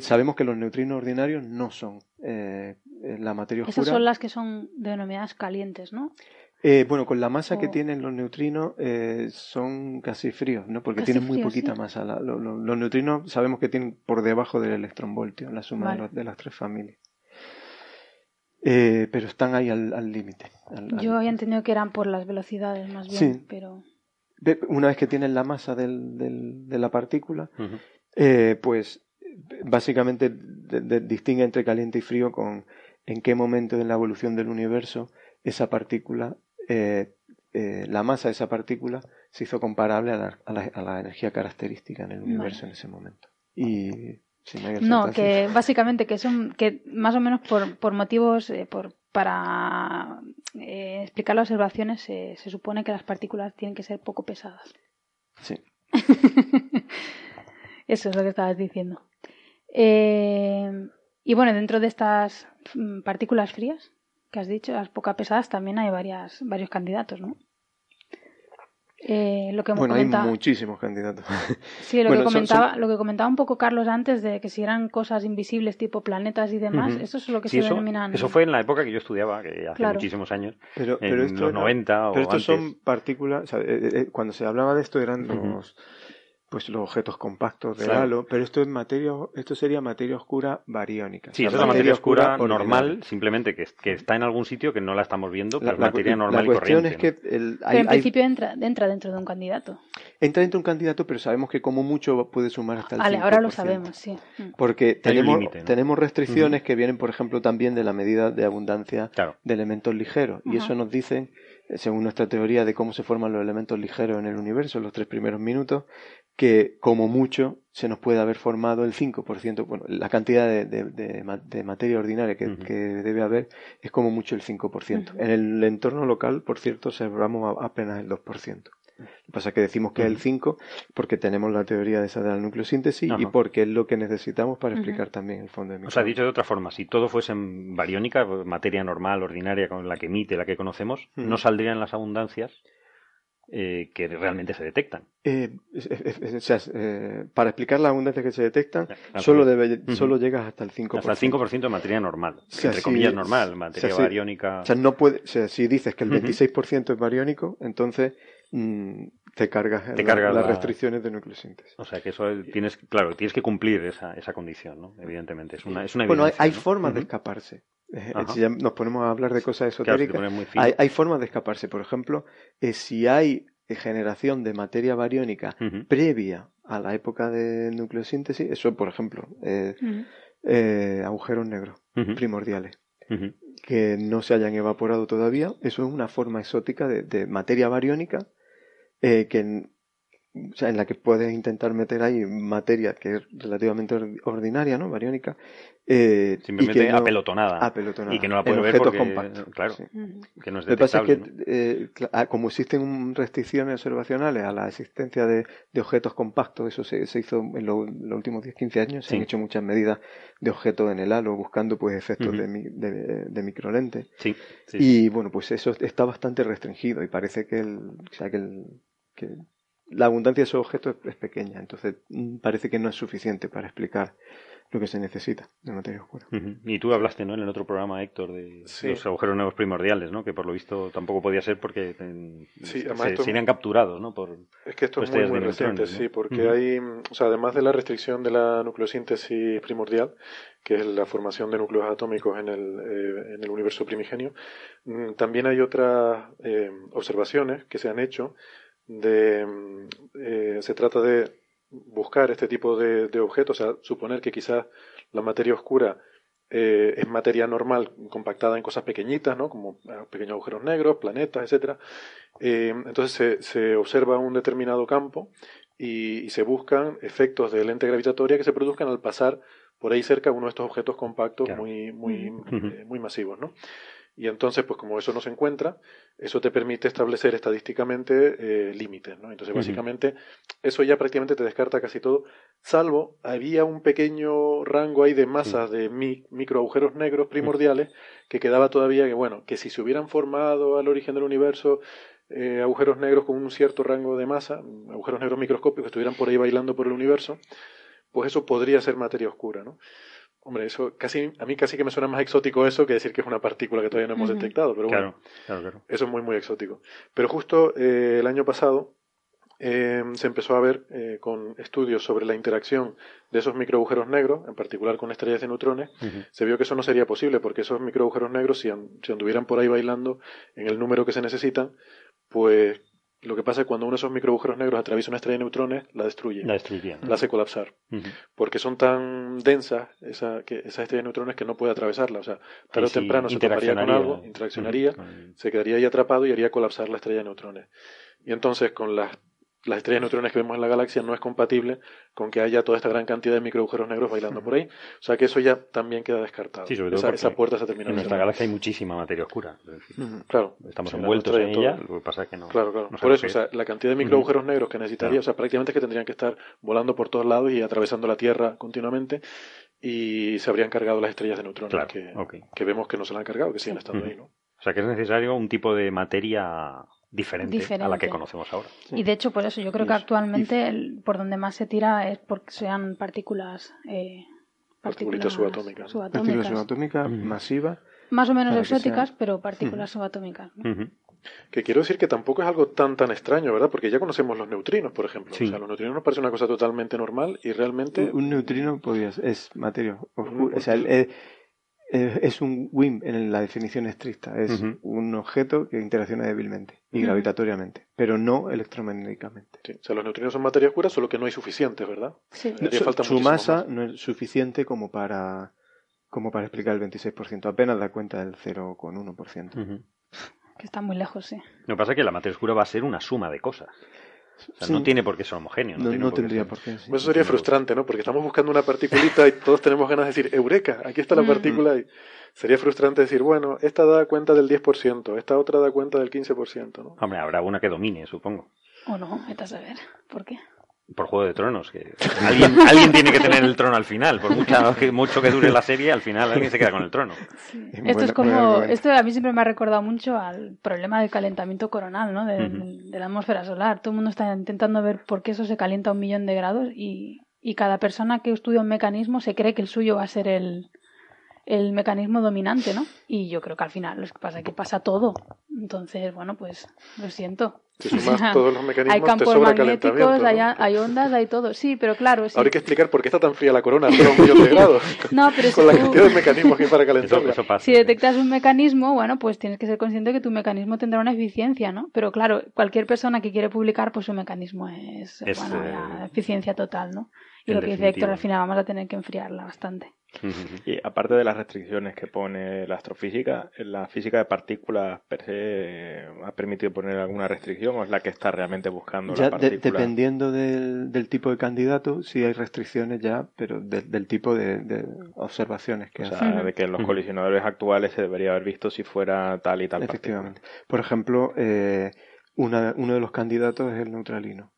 sabemos que los neutrinos ordinarios no son la materia oscura. Esas son las que son denominadas calientes, ¿no? Eh, bueno, con la masa que tienen los neutrinos eh, son casi fríos, ¿no? Porque tienen muy poquita masa. los neutrinos sabemos que tienen por debajo del electronvoltio, la suma de, las tres familias. Eh, pero están ahí al límite. Yo había entendido que eran por las velocidades más bien, pero... Una vez que tienen la masa del, de la partícula, pues básicamente distingue entre caliente y frío con en qué momento en la evolución del universo esa partícula eh, eh, la masa de esa partícula se hizo comparable a la, energía característica en el universo en ese momento. Y no, que básicamente que son que más o menos por, motivos eh, por para explicar las observaciones se supone que las partículas tienen que ser poco pesadas. Sí. Eso es lo que estabas diciendo. y bueno, dentro de estas mm, partículas frías, que has dicho, las poco pesadas, también hay varias, varios candidatos, ¿no? Eh, lo que bueno, hay muchísimos candidatos. Sí, lo, que comentaba, lo que comentaba un poco Carlos antes de que si eran cosas invisibles tipo planetas y demás, eso es lo que se eso, denominan. Eso fue en la época que yo estudiaba, que hace muchísimos años, pero, pero en los 90 pero estos son partículas, eh, eh, cuando se hablaba de esto eran los pues los objetos compactos de halo, pero esto es materia, esto sería materia oscura bariónica. Sí, eso es la materia oscura, normal, simplemente que, que, está en algún sitio que no la estamos viendo, pero la, materia normal la cuestión Es que el, pero en principio entra, entra dentro de un candidato. Entra dentro de un candidato, pero sabemos que como mucho puede sumar hasta el vale, ahora lo sabemos, sí. Mm. Porque tenemos, tenemos restricciones que vienen, por ejemplo, también de la medida de abundancia de elementos ligeros, y eso nos dicen según nuestra teoría de cómo se forman los elementos ligeros en el universo en los tres primeros minutos, que como mucho se nos puede haber formado el 5%, bueno, la cantidad de, de, materia ordinaria que, debe haber es como mucho el 5%. En el entorno local, por cierto, observamos apenas el 2%. Lo que pasa es que decimos que es el 5 porque tenemos la teoría de esa de la nucleosíntesis y porque es lo que necesitamos para explicar también el fondo de O sea, dicho de otra forma, si todo fuese en bariónica, materia normal, ordinaria, con la que emite, la que conocemos, no saldrían las abundancias eh, que realmente se detectan. Eh, eh, para explicar las abundancias que se detectan, solo, debe, solo llegas hasta el 5%. Hasta el 5% de materia normal, entre comillas normal, materia bariónica. O sea, no puede, si dices que el 26% es bariónico, entonces mm, te cargas, las restricciones de nucleosíntesis. O sea, que eso tienes, claro, tienes que cumplir esa, esa condición, ¿no? Evidentemente. Es una, es una bueno, hay, formas de escaparse. Eh, si ya nos ponemos a hablar de cosas esotéricas, hay, hay, formas de escaparse. Por ejemplo, eh, si hay generación de materia bariónica previa a la época de nucleosíntesis, eso, por ejemplo, eh, agujeros negros primordiales que no se hayan evaporado todavía, eso es una forma exótica de, de materia bariónica eh, que o sea, en la que puedes intentar meter ahí materia que es relativamente ordinaria, ¿no? Bariónica. Eh, Simplemente y apelotonada, Y que no la puedes ver porque, compactos. Claro, que no es Lo que pasa es que, eh, ah, como existen restricciones observacionales a la existencia de, objetos compactos, eso se, hizo en los últimos 10-15 años, se han hecho muchas medidas de objetos en el halo buscando pues efectos de, de, microlente. Sí, y bueno, pues eso está bastante restringido y parece que el, o sea, que el, que la abundancia de esos objetos es pequeña, entonces mm, parece que no es suficiente para explicar lo que se necesita de materia oscura. Y tú hablaste, ¿no? En el otro programa, Héctor, de los agujeros negros primordiales, ¿no? Que por lo visto tampoco podía ser porque se, serían capturados, ¿no? Por, es que esto es muy, muy reciente, sí, porque hay, o sea, además de la restricción de la nucleosíntesis primordial, que es la formación de núcleos atómicos en el, eh, en el universo primigenio, mm, también hay otras eh, observaciones que se han hecho de, eh, se trata de buscar este tipo de, objetos, o sea, suponer que quizás la materia oscura eh, es materia normal compactada en cosas pequeñitas, ¿no? como eh, pequeños agujeros negros, planetas, etcétera. Eh, entonces se, observa un determinado campo y, se buscan efectos de lente gravitatoria que se produzcan al pasar por ahí cerca uno de estos objetos compactos muy, muy, muy masivos. ¿no? Y entonces, pues como eso no se encuentra, eso te permite establecer estadísticamente eh, límites, ¿no? Entonces, básicamente, eso ya prácticamente te descarta casi todo, salvo había un pequeño rango ahí de masas de mi, micro agujeros negros primordiales que quedaba todavía que, bueno, que si se hubieran formado al origen del universo eh, agujeros negros con un cierto rango de masa, agujeros negros microscópicos que estuvieran por ahí bailando por el universo, pues eso podría ser materia oscura, ¿no? Hombre, eso casi, a mí casi que me suena más exótico eso que decir que es una partícula que todavía no hemos detectado, pero bueno, eso es muy, muy exótico. Pero justo eh, el año pasado eh, se empezó a ver eh, con estudios sobre la interacción de esos microagujeros negros, en particular con estrellas de neutrones, se vio que eso no sería posible porque esos microagujeros negros, si, si anduvieran por ahí bailando en el número que se necesitan, pues lo que pasa es que cuando uno de esos microagujeros negros atraviesa una estrella de neutrones, la destruye. La destruye. La hace colapsar. Porque son tan densas esa, que, esas estrellas de neutrones que no puede atravesarla. O sea, tarde o temprano se toparía con algo, interaccionaría, se quedaría ahí atrapado y haría colapsar la estrella de neutrones. Y entonces, con las las estrellas de neutrones que vemos en la galaxia no es compatible con que haya toda esta gran cantidad de microagujeros negros bailando por ahí. O sea que eso ya también queda descartado. Sí, sobre todo esa, puerta se termina. En nuestra galaxia hay muchísima materia oscura. claro. Estamos envueltos en ella, lo que pasa es que no. Claro, claro. por eso, o sea, la cantidad de microagujeros negros que necesitaría, o sea, prácticamente es que tendrían que estar volando por todos lados y atravesando la Tierra continuamente y se habrían cargado las estrellas de neutrones que, que, vemos que no se la han cargado, que siguen estando ahí, ¿no? O sea que es necesario un tipo de materia diferente, a la que conocemos ahora. Y de hecho, por eso yo creo que actualmente por donde más se tira es porque sean partículas. Eh, partículas subatómicas. Partículas subatómicas masivas. Más o menos exóticas, pero partículas subatómicas. Que quiero decir que tampoco es algo tan tan extraño, ¿verdad? Porque ya conocemos los neutrinos, por ejemplo. O sea, los neutrinos nos parece una cosa totalmente normal y realmente... Un, neutrino podría, es materia oscura. O sea, es un WIM en la definición estricta. Es un objeto que interacciona débilmente y gravitatoriamente, pero no electromagnéticamente. Sí. O sea, los neutrinos son materia oscura, solo que no hay suficientes, ¿verdad? Sí. su, masa no es suficiente como para, como para explicar el 26%. Apenas da cuenta del 0,1%. Que está muy lejos, sí. Lo que pasa es que la materia oscura va a ser una suma de cosas no tiene por qué ser homogéneo. No, tendría por qué. Eso sería frustrante, ¿no? Porque estamos buscando una particulita y todos tenemos ganas de decir, Eureka, aquí está la mm. partícula. Y sería frustrante decir, bueno, esta da cuenta del 10%, esta otra da cuenta del 15%, ¿no? Hombre, habrá una que domine, supongo. O no, estás a ver. ¿Por qué? Por Juego de Tronos, que alguien, alguien tiene que tener el trono al final, por mucho que dure la serie, al final alguien se queda con el trono. Esto es como, esto a mí siempre me ha recordado mucho al problema del calentamiento coronal, ¿no? De, la atmósfera solar. Todo el mundo está intentando ver por qué eso se calienta a un millón de grados y, y cada persona que estudia un mecanismo se cree que el suyo va a ser el, el mecanismo dominante, ¿no? Y yo creo que al final lo que pasa es que pasa todo. Entonces, bueno, pues lo siento. Si sumas todos los mecanismos, hay campos magnéticos, hay, ondas, hay todo. Sí, pero claro. Ahora hay que explicar por qué está tan fría la corona a un millón de grados. no, pero Con la cantidad de mecanismos que hay para calentarla. si detectas un mecanismo, bueno, pues tienes que ser consciente que tu mecanismo tendrá una eficiencia, ¿no? Pero claro, cualquier persona que quiere publicar, pues su mecanismo es, bueno, la eficiencia total, ¿no? Y lo que dice Héctor, al final vamos a tener que enfriarla bastante. Y aparte de las restricciones que pone la astrofísica, ¿la física de partículas per se ha permitido poner alguna restricción o es la que está realmente buscando la partícula? dependiendo del, tipo de candidato, sí hay restricciones ya, pero del tipo de, observaciones que o sea, de que en los colisionadores actuales se debería haber visto si fuera tal y tal Efectivamente. Por ejemplo, eh, uno de los candidatos es el neutralino.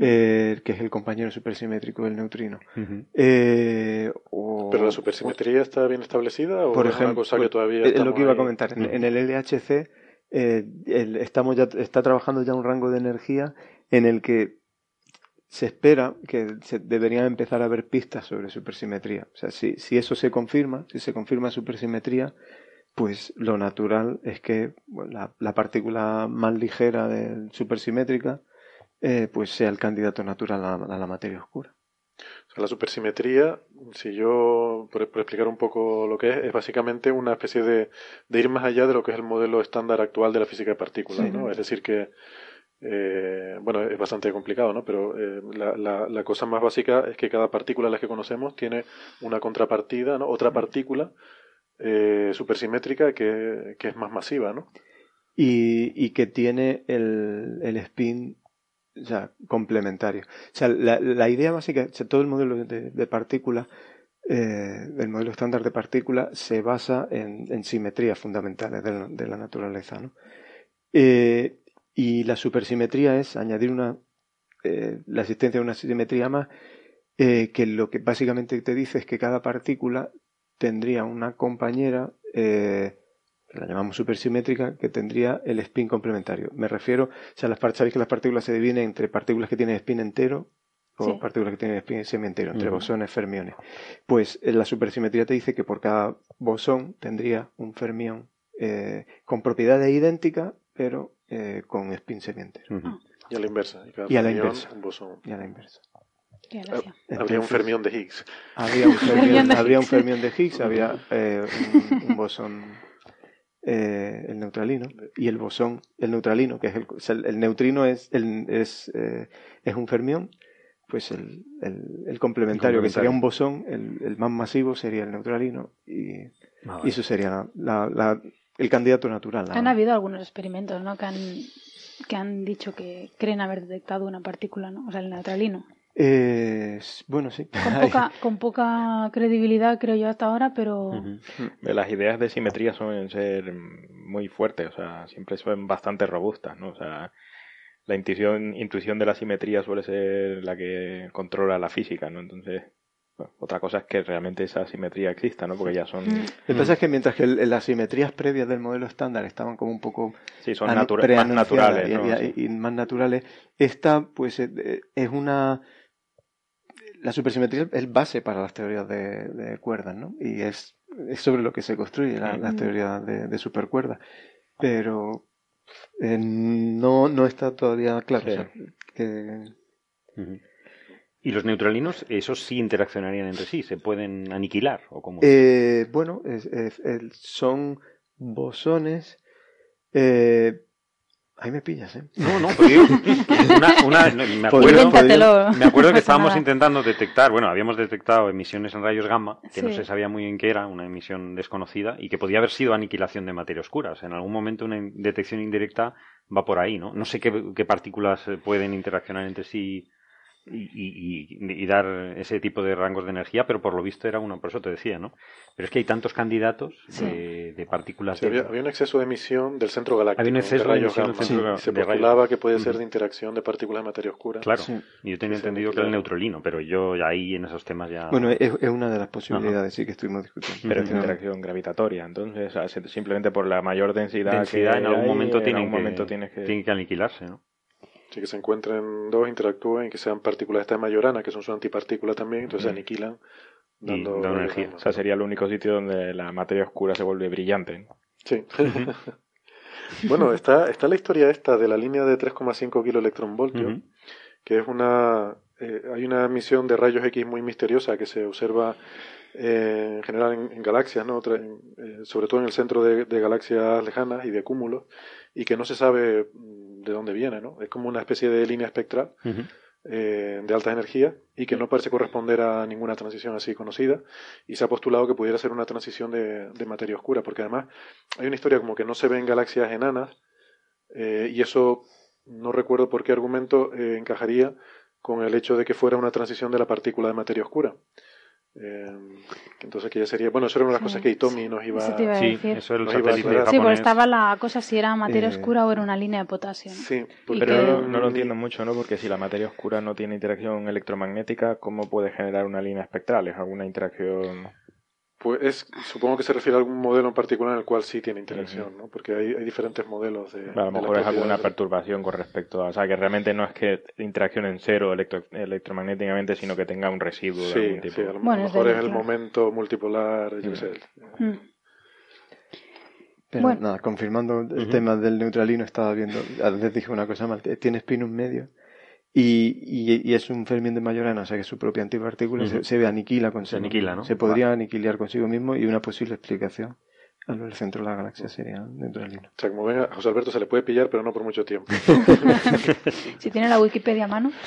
Eh, que es el compañero supersimétrico del neutrino. Eh, ¿Pero la supersimetría está bien establecida o por ejemplo, es una cosa que todavía Es lo que iba a comentar. En, el LHC eh, estamos ya, está trabajando ya un rango de energía en el que se espera que se deberían empezar a haber pistas sobre supersimetría. O sea, si, si eso se confirma, si se confirma supersimetría, pues lo natural es que la, partícula más ligera de supersimétrica eh, pues sea el candidato natural a, la materia oscura. la supersimetría, si yo, por, explicar un poco lo que es, es básicamente una especie de, de, ir más allá de lo que es el modelo estándar actual de la física de partículas, ¿no? Es decir, que eh, bueno, es bastante complicado, ¿no? Pero eh, la, la, cosa más básica es que cada partícula, la que conocemos, tiene una contrapartida, ¿no? Otra partícula eh, supersimétrica que, que, es más masiva, ¿no? Y, y que tiene el, el spin ya, complementario. O sea, la, idea básica, o todo el modelo de, partículas, eh, el modelo estándar de partículas, se basa en, simetrías fundamentales de la, naturaleza, ¿no? Eh, y la supersimetría es añadir una, eh, la existencia de una simetría más, que lo que básicamente te dice es que cada partícula tendría una compañera, que la llamamos supersimétrica, que tendría el spin complementario. Me refiero, o sea, las, sabéis que las partículas se dividen entre partículas que tienen spin entero o partículas que tienen spin semientero, entre bosones, fermiones. Pues la supersimetría te dice que por cada bosón tendría un fermión con propiedades idénticas, pero eh, con spin semiente. Y a la inversa. Y, a la inversa. Un bosón. Y a la inversa. habría un fermión de Higgs. Habría un fermión, habría un fermión de Higgs, habría eh, un, bosón, eh, el neutralino, y el bosón, el neutralino, que es el, el, neutrino es, el, es, eh, es un fermión, pues el, el, complementario, que sería un bosón, el, más masivo sería el neutralino, y, ah, y eso sería la, la, el candidato natural. Han habido algunos experimentos ¿no? que, han, que han dicho que creen haber detectado una partícula, ¿no? o sea, el neutralino. Eh, bueno, sí. Con poca, con poca, credibilidad, creo yo, hasta ahora, pero. Las ideas de simetría suelen ser muy fuertes, o sea, siempre son bastante robustas, ¿no? O sea, la intuición, intuición de la simetría suele ser la que controla la física, ¿no? Entonces, otra cosa es que realmente esa simetría exista, ¿no? Porque ya son... Mm. Lo que pasa es que mientras que las simetrías previas del modelo estándar estaban como un poco... Sí, son más naturales. Y, más naturales. Esta, pues, eh, es una... La supersimetría es base para las teorías de, cuerdas, ¿no? Y es, es, sobre lo que se construye la, las teorías de, supercuerdas. Pero eh, no, no está todavía claro. que... ¿Y los neutralinos, esos sí interaccionarían entre sí? ¿Se pueden aniquilar? ¿o cómo? Eh, bueno, son bosones. Eh, ahí me pillas, ¿eh? No, no, pero una, me, acuerdo, me acuerdo que estábamos intentando detectar, bueno, habíamos detectado emisiones en rayos gamma, que no se sabía muy bien qué era, una emisión desconocida, y que podía haber sido aniquilación de materia oscura. O sea, en algún momento una detección indirecta va por ahí, ¿no? No sé qué, qué partículas pueden interaccionar entre sí y, y, dar ese tipo de rangos de energía, pero por lo visto era uno, por eso te decía, ¿no? Pero es que hay tantos candidatos de, partículas. había, un exceso de emisión del centro galáctico. Había un exceso de, emisión del centro Se postulaba que puede ser de interacción de partículas de materia oscura. Claro, y yo tenía entendido que era el neutrolino, pero yo ahí en esos temas ya. Bueno, es, una de las posibilidades, sí, que estuvimos discutiendo. Pero es interacción gravitatoria, entonces, simplemente por la mayor densidad, que en algún momento, tiene que, tiene que aniquilarse, ¿no? Que se encuentren dos, interactúen y que sean partículas estas de Majorana, que son su antipartícula también, entonces se aniquilan dando energía. O sea, sería el único sitio donde la materia oscura se vuelve brillante. Sí. bueno, está, está la historia esta de la línea de 3,5 kiloelectronvoltios, que es una... Eh, hay una emisión de rayos X muy misteriosa que se observa eh, en general en, galaxias, ¿no? Eh, sobre todo en el centro de, de, galaxias lejanas y de cúmulos, y que no se sabe de dónde viene, ¿no? Es como una especie de línea espectral eh, de alta energía y que no parece corresponder a ninguna transición así conocida y se ha postulado que pudiera ser una transición de, materia oscura, porque además hay una historia como que no se ven galaxias enanas eh, y eso no recuerdo por qué argumento eh, encajaría con el hecho de que fuera una transición de la partícula de materia oscura. Eh, entonces que ya sería bueno eso era una de las cosas que Itomi nos iba, a sí, eso el satélite sí, pues estaba la cosa si era materia eh, oscura o era una línea de potasio sí pero no, lo entiendo mucho no porque si la materia oscura no tiene interacción electromagnética cómo puede generar una línea espectral es alguna interacción Pues es, supongo que se refiere a algún modelo en particular en el cual sí tiene interacción, ¿no? Porque hay, hay diferentes modelos de. A lo mejor es alguna perturbación con respecto a. O sea, que realmente no es que interacción en cero electromagnéticamente, sino que tenga un residuo sí, de algún tipo. Sí, a lo, mejor es el momento multipolar, yo sé. Mm. Pero nada, confirmando el tema del neutralino, estaba viendo. Antes dije una cosa mal. Tiene spin medio y, y, es un fermión de Majorana, o sea que su propia antipartícula se, se, aniquila consigo. Se aniquila, ¿no? Se podría aniquilar consigo mismo y una posible explicación al centro de la galaxia sería neutralino. O sea, como ven, a José Alberto se le puede pillar, pero no por mucho tiempo. si tiene la Wikipedia a mano.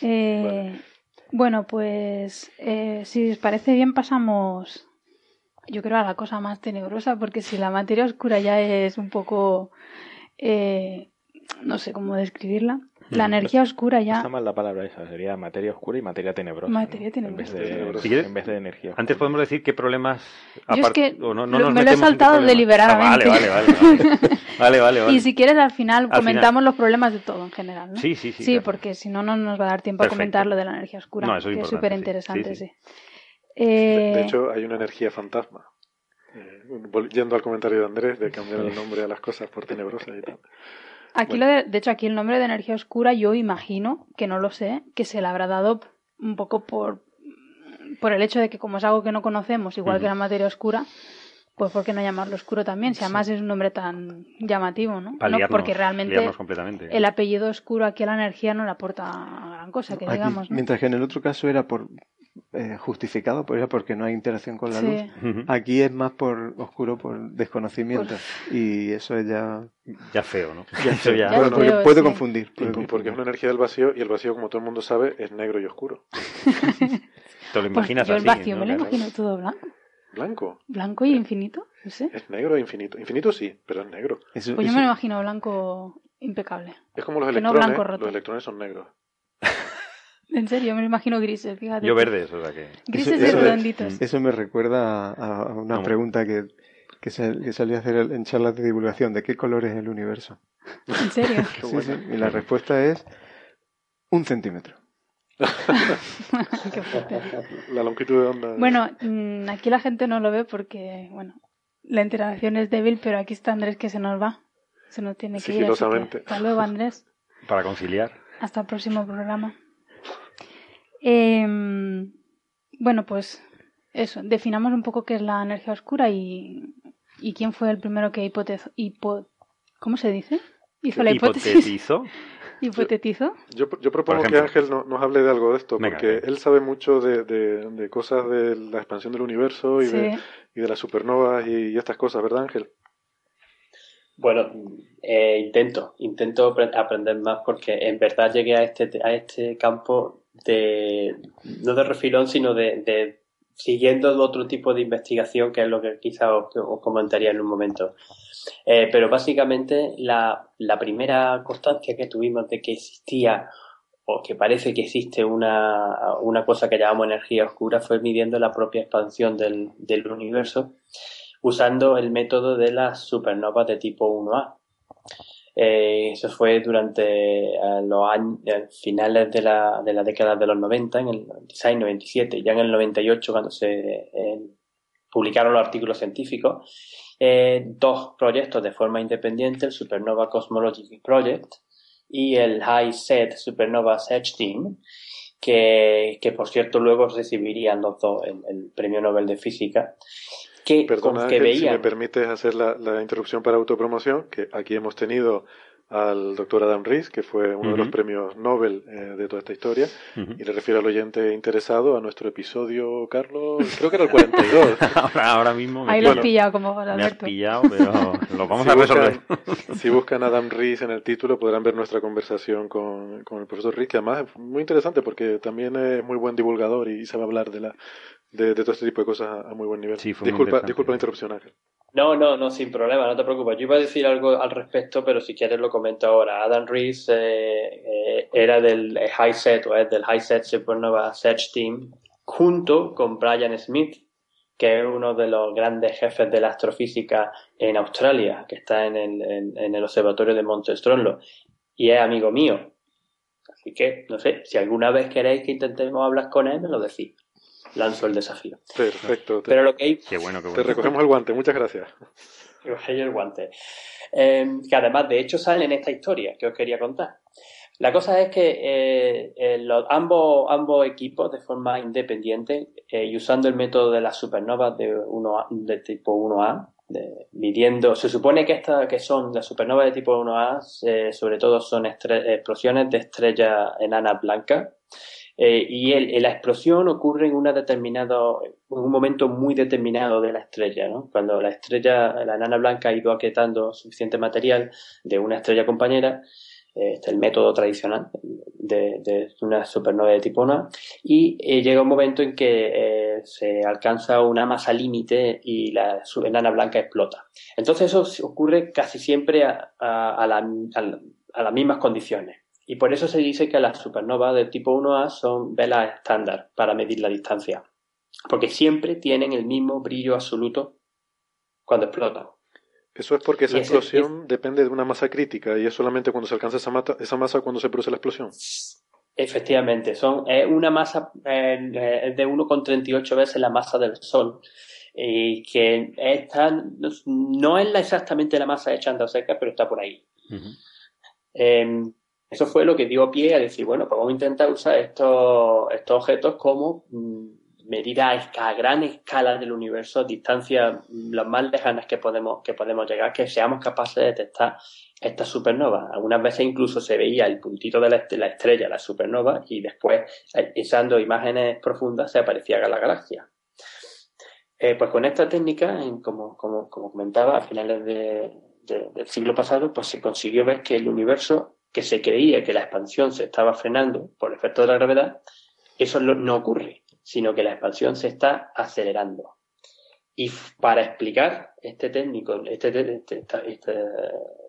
Eh, bueno, pues eh, si os parece bien pasamos, yo creo, a la cosa más tenebrosa, porque si la materia oscura ya es un poco, eh, no sé cómo describirla, la energía oscura ya. Está mal la palabra esa, sería materia oscura y materia tenebrosa. Materia tenebrosa. En vez de, energía. Antes podemos decir qué problemas. Yo es que no, no me lo he saltado deliberadamente. Ah, vale, vale, vale. vale, vale, vale, Y si quieres, al final comentamos los problemas de todo en general. ¿no? Sí, sí, sí. Sí, porque si no, no nos va a dar tiempo a comentar lo de la energía oscura. No, eso es que es súper interesante, sí. Eh... De hecho, hay una energía fantasma. Eh, yendo al comentario de Andrés de cambiar el nombre a las cosas por tenebrosas y tal. Aquí lo de, de hecho, aquí el nombre de energía oscura yo imagino, que no lo sé, que se le habrá dado un poco por, por el hecho de que como es algo que no conocemos, igual que la materia oscura, pues ¿por qué no llamarlo oscuro también? Si además es un nombre tan llamativo, ¿no? no porque realmente completamente. el apellido oscuro aquí a la energía no le aporta gran cosa, que digamos, ¿no? Mientras que en el otro caso era por eh, justificado por ella porque no hay interacción con la luz. Aquí es más por oscuro por desconocimiento y eso es ya ya feo, ¿no? Ya, puede, confundir, porque es una energía del vacío y el vacío como todo el mundo sabe es negro y oscuro. Te lo imaginas pues yo el vacío me lo imagino todo blanco. Blanco. Blanco y infinito, no sé. Es negro e infinito. Infinito sí, pero es negro. pues yo me lo imagino blanco impecable. Es como los electrones. los electrones son negros. En serio, me lo imagino grises, fíjate. Yo verdes, o sea que... Grises y redonditos. Eso me recuerda a, una pregunta que, que, salió a hacer en charlas de divulgación, ¿de qué color es el universo? ¿En serio? sí, sí. Y la respuesta es un centímetro. la longitud de onda. Bueno, mm, aquí la gente no lo ve porque, bueno, la interacción es débil, pero aquí está Andrés que se nos va. Se nos tiene que ir. Hasta luego, Andrés. Para conciliar. Hasta el próximo programa. Eh, bueno, pues eso, definamos un poco qué es la energía oscura y, y quién fue el primero que hipotezó. Hipo, ¿Cómo se dice? Hizo la hipótesis. ¿Hipotetizó? Yo, yo propongo que Ángel nos hable de algo de esto, porque él sabe mucho de, de, cosas de la expansión del universo y, de, y de las supernovas y, estas cosas, ¿verdad, Ángel? Bueno, eh, intento, intento aprender más porque en verdad llegué a este, a este campo de, no de refilón, sino de, siguiendo otro tipo de investigación, que es lo que quizá os, comentaría en un momento. Eh, pero básicamente la, la, primera constancia que tuvimos de que existía o que parece que existe una, una cosa que llamamos energía oscura fue midiendo la propia expansión del, del universo usando el método de las supernovas de tipo 1A. Eh, eso fue durante eh, los años, eh, finales de la, de la década de los 90, en el 96, 97, ya en el 98 cuando se publicaron los artículos científicos, dos proyectos de forma independiente, el Supernova Cosmology Project y el High Set Supernova Search Team, que, que por cierto luego recibirían los dos el Premio Nobel de Física que, Perdona, que si me permites hacer la, la, interrupción para autopromoción, que aquí hemos tenido al doctor Adam Rees, que fue uno de los premios Nobel eh, de toda esta historia, y le refiero al oyente interesado a nuestro episodio, Carlos, creo que era el 42. ahora, ahora mismo me Ahí lo has pillado como Me has pillado, pero lo vamos a resolver. si buscan Adam Rees en el título podrán ver nuestra conversación con, con el profesor Rees, que además es muy interesante porque también es muy buen divulgador y sabe hablar de la de, todo este tipo de cosas a muy buen nivel. disculpa, disculpa la interrupción, Ángel. No, no, no, sin problema, no te preocupes. Yo iba a decir algo al respecto, pero si quieres lo comento ahora. Adam Rees eh, eh, era del HiSet o es del HiSet Supernova Search Team junto con Brian Smith, que es uno de los grandes jefes de la astrofísica en Australia, que está en el, en, el observatorio de Monte Stronlo y es amigo mío. Así que, no sé, si alguna vez queréis que intentemos hablar con él, me lo decís. Lanzo el desafío. Perfecto. Pero lo que Qué bueno, qué Te recogemos el guante, muchas gracias. el guante. Eh, que además, de hecho, salen en esta historia que os quería contar. La cosa es que eh, eh, los, ambos, ambos equipos, de forma independiente, y usando el método de las supernovas de, uno de tipo 1A, midiendo, se supone que esta, que son las supernovas de tipo 1A, sobre todo son explosiones de estrellas enanas blancas, eh, y la explosión ocurre en una determinado, un momento muy determinado de la estrella, ¿no? Cuando la estrella, la enana blanca ha ido aquietando suficiente material de una estrella compañera, eh, este es el método tradicional de, una supernova de tipo 1, y eh, llega un momento en que se alcanza una masa límite y la enana blanca explota. Entonces eso ocurre casi siempre a, a las mismas condiciones. Y por eso se dice que las supernovas del tipo 1A son velas estándar para medir la distancia, porque siempre tienen el mismo brillo absoluto cuando explotan. Eso es porque esa explosión depende de una masa crítica y es solamente cuando se alcanza esa, masa, esa masa cuando se produce la explosión. Efectivamente, son es una masa eh, de 1,38 veces la masa del Sol y que está, no es exactamente la masa de Chanda Seca, pero está por ahí. Eso fue lo que dio pie a decir, bueno, pues vamos a intentar usar estos, estos objetos como mm, medidas a, gran escala del universo, distancias mm, las más lejanas que podemos, que podemos llegar, que seamos capaces de detectar estas supernovas. Algunas veces incluso se veía el puntito de la, estrella, la supernova, y después, usando imágenes profundas, se aparecía la galaxia. Eh, pues con esta técnica, como, como, como comentaba, a finales del siglo pasado, pues se consiguió ver que el universo que se creía que la expansión se estaba frenando por efecto de la gravedad, eso no ocurre, sino que la expansión se está acelerando. Y para explicar este técnico, este, este, este,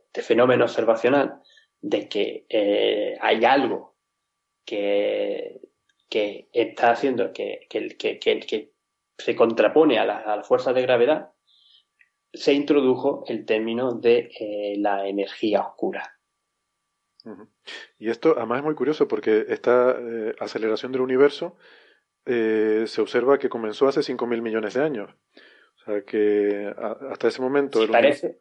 este fenómeno observacional de que eh, hay algo que, que está haciendo que, que, que se contrapone a la, a la, fuerza de gravedad, se introdujo el término de eh, la energía oscura. Y esto además es muy curioso porque esta eh, aceleración del universo eh, se observa que comenzó hace 5.000 millones de años. O sea que hasta ese momento... Sí, parece,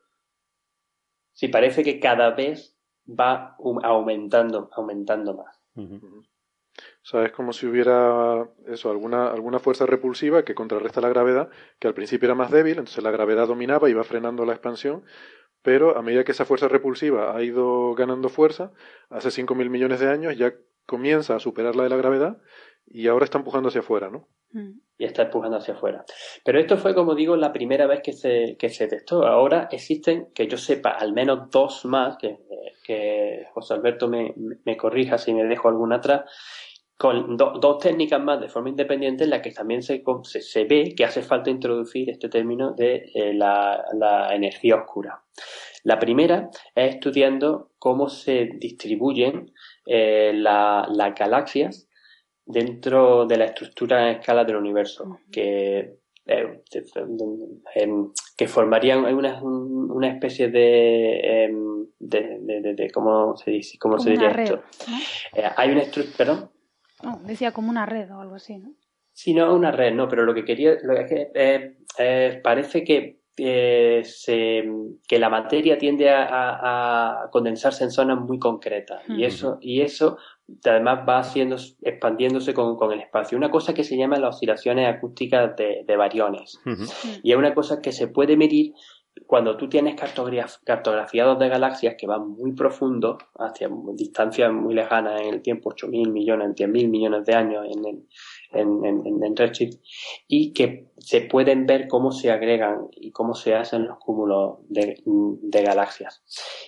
sí, parece que cada vez va aumentando, aumentando más. O sea, es como si hubiera eso, alguna, alguna fuerza repulsiva que contrarresta la gravedad, que al principio era más débil, entonces la gravedad dominaba y va frenando la expansión, pero a medida que esa fuerza repulsiva ha ido ganando fuerza, hace 5.000 millones de años ya comienza a superar la de la gravedad y ahora está empujando hacia afuera, ¿no? Mm. Y está empujando hacia afuera. Pero esto fue, como digo, la primera vez que se, que se testó. Ahora existen, que yo sepa, al menos dos más, que, que José Alberto me, me corrija si me dejo alguna atrás, con dos técnicas más de forma independiente en las que también se, se, ve que hace falta introducir este término de eh, la, energía oscura. La primera es estudiando cómo se distribuyen eh, las galaxias dentro de la estructura en escala del universo, que, eh, que formarían una, una especie de, em, de, de, ¿cómo se dice? ¿Cómo se diría esto? hay una estructura, perdón. No, decía como una red o algo así, ¿no? Sí, no, una red, no, pero lo que quería, lo que es que eh, eh, parece que, eh, se, que la materia tiende a, condensarse en zonas muy concretas. Y eso, y eso además va haciendo, expandiéndose con, con, el espacio. Una cosa que se llama las oscilaciones acústicas de, de variones y es una cosa que se puede medir cuando tú tienes cartografiados de galaxias que van muy profundo, hacia distancias muy lejanas en el tiempo, 8.000 millones, 10.000 millones de años en, en, en, en, Redshift, y que se pueden ver cómo se agregan y cómo se hacen los cúmulos de, de galaxias.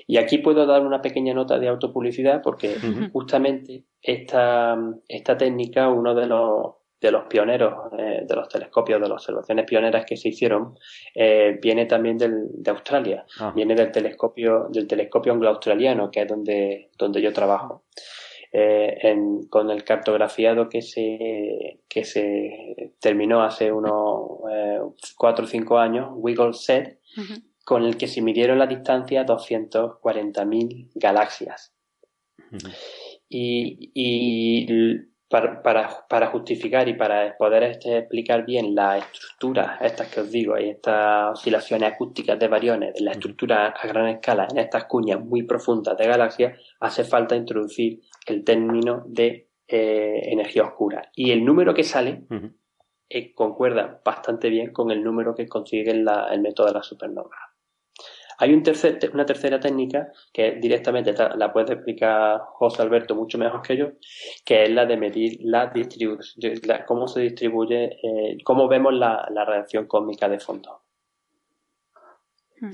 Y aquí puedo dar una pequeña nota de autopublicidad porque justamente esta, esta técnica, uno de los de los pioneros eh, de los telescopios, de las observaciones pioneras que se hicieron, eh, viene también del, de Australia, ah. viene del telescopio, del telescopio anglo-australiano, que es donde, donde yo trabajo. Eh, en, con el cartografiado que se, que se terminó hace unos cuatro o cinco años, Wiggle Set, con el que se midieron la distancia a 240.000 galaxias. y, y para, para, justificar y para poder este, explicar bien las estructuras, estas que os digo, y estas oscilaciones acústicas de variones, de la estructura a gran escala en estas cuñas muy profundas de galaxias, hace falta introducir el término de eh, energía oscura. Y el número que sale eh, concuerda bastante bien con el número que consigue el método de la supernova. Hay un tercer, una tercera técnica que directamente la puede explicar José Alberto mucho mejor que yo, que es la de medir la distribución, cómo se distribuye, eh, cómo vemos la, la, radiación cósmica de fondo. Hmm.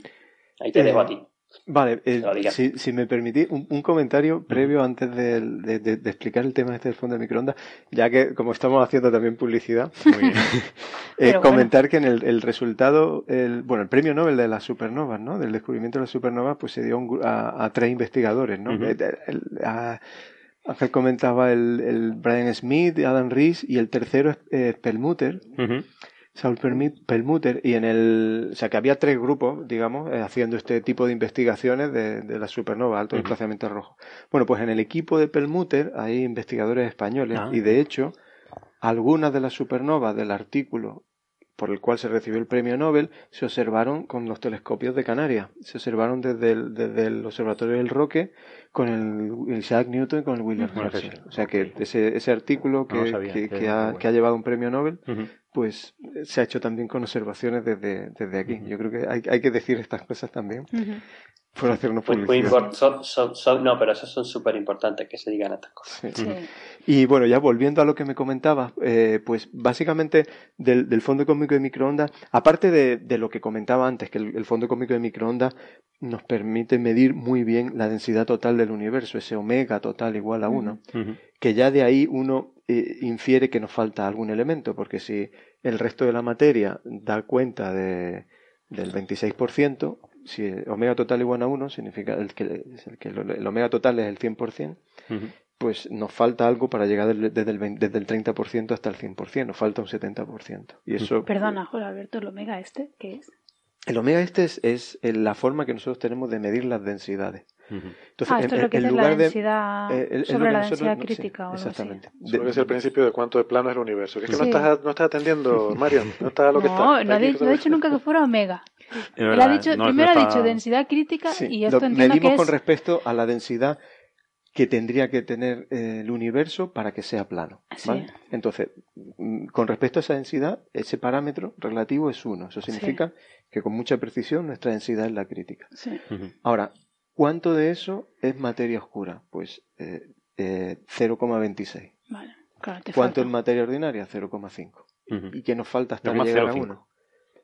Ahí te dejo a ti. Vale, eh, si, me permitís un, comentario previo antes de, explicar el tema este del fondo de microondas, ya que como estamos haciendo también publicidad, eh, comentar que en el, resultado, el, bueno, el premio Nobel de las supernovas, ¿no? Del descubrimiento de las supernovas, pues se dio a, tres investigadores, ¿no? Ángel comentaba el, Brian Smith, Adam Rees y el tercero es eh, Perlmutter. Saul Perlmutter y en el, o sea que había tres grupos, digamos, eh, haciendo este tipo de investigaciones de, de la supernova, alto desplazamiento rojo. Bueno, pues en el equipo de Perlmutter hay investigadores españoles ah. y de hecho algunas de las supernovas del artículo por el cual se recibió el premio Nobel se observaron con los telescopios de Canarias. Se observaron desde el, desde el Observatorio del Roque con el, Isaac Newton y con el William Herschel. O sea que ese, ese artículo que, que, ha, que, ha, llevado un premio Nobel pues se ha hecho también con observaciones desde, desde aquí. Yo creo que hay, hay, que decir estas cosas también. Por hacernos publicidad. no, pero esas son súper importantes que se digan estas cosas. Y bueno, ya volviendo a lo que me comentabas, eh, pues básicamente del, del, fondo cósmico de microondas, aparte de, de, lo que comentaba antes, que el, fondo cósmico de microondas nos permite medir muy bien la densidad total del universo, ese omega total igual a 1, que ya de ahí uno eh, infiere que nos falta algún elemento, porque si el resto de la materia da cuenta de, del 26%, si omega total igual a 1, significa el que, el, que el omega total es el 100%, pues nos falta algo para llegar desde el, desde el 30% hasta el 100%, nos falta un 70%. Y eso, Perdona, Jorge Alberto, ¿el omega este qué es? El omega este es, es la forma que nosotros tenemos de medir las densidades. Entonces, ah, esto es lo que es la densidad eh, sobre la densidad crítica. o exactamente. Algo es el principio de cuánto de plano es el universo. es que no, estás, no estás atendiendo, Marian. No está lo que está. No, no ha dicho nunca que fuera omega. Él ha dicho, primero ha dicho densidad crítica y esto lo entiendo medimos que es... con respecto a la densidad que tendría que tener eh, el universo para que sea plano. ¿vale? Entonces, mm, con respecto a esa densidad, ese parámetro relativo es uno. Eso significa que con mucha precisión nuestra densidad es la crítica. Ahora, ¿Cuánto de eso es materia oscura? Pues eh, eh, 0,26. Vale. Claro, ¿Cuánto es materia ordinaria? 0,5. ¿Y qué nos falta hasta llegar a 1?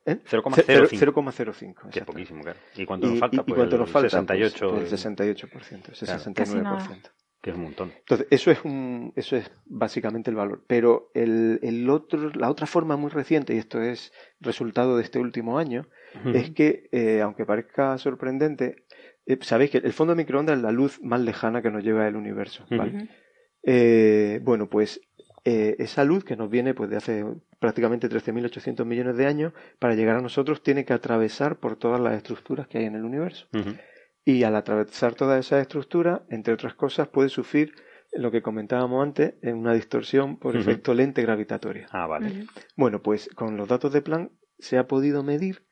0,05. Que es poquísimo, claro. ¿Y cuánto nos falta? Pues ¿y cuánto nos falta? 68. Pues el 68%, ese claro. 69%. Que es un montón. Entonces, eso es, un, eso es básicamente el valor. Pero el, el otro, la otra forma muy reciente, y esto es resultado de este último año, es que, eh, aunque parezca sorprendente, eh, sabéis que el fondo de microondas es la luz más lejana que nos llega del universo. Eh, bueno, pues eh, esa luz que nos viene pues, de hace prácticamente 13.800 millones de años, para llegar a nosotros tiene que atravesar por todas las estructuras que hay en el universo. Y al atravesar todas esas estructuras, entre otras cosas, puede sufrir lo que comentábamos antes, en una distorsión por efecto lente gravitatoria. Ah, vale. Bueno, pues con los datos de Planck se ha podido medir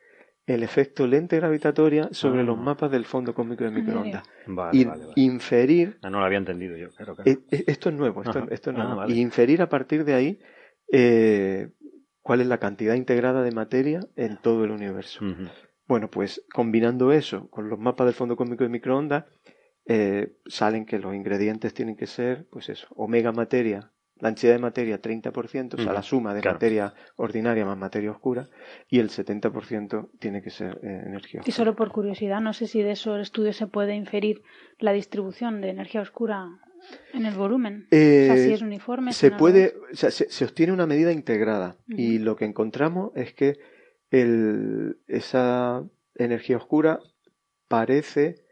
el efecto lente gravitatoria sobre los ah. mapas del fondo cósmico de microondas. y inferir. Ah, no lo había entendido yo, e, e, esto es nuevo, esto, es nuevo. Ah, y inferir a partir de ahí eh, cuál es la cantidad integrada de materia en todo el universo. Bueno, pues combinando eso con los mapas del fondo cósmico de microondas, eh, salen que los ingredientes tienen que ser, pues eso, omega materia la densidad de materia 30%, o sea, la suma de materia ordinaria más materia oscura, y el 70% tiene que ser eh, energía oscura. Y solo por curiosidad, no sé si de esos estudios se puede inferir la distribución de energía oscura en el volumen. o sea, si es uniforme. Se puede, o sea, se, obtiene una medida integrada, y lo que encontramos es que el, esa energía oscura parece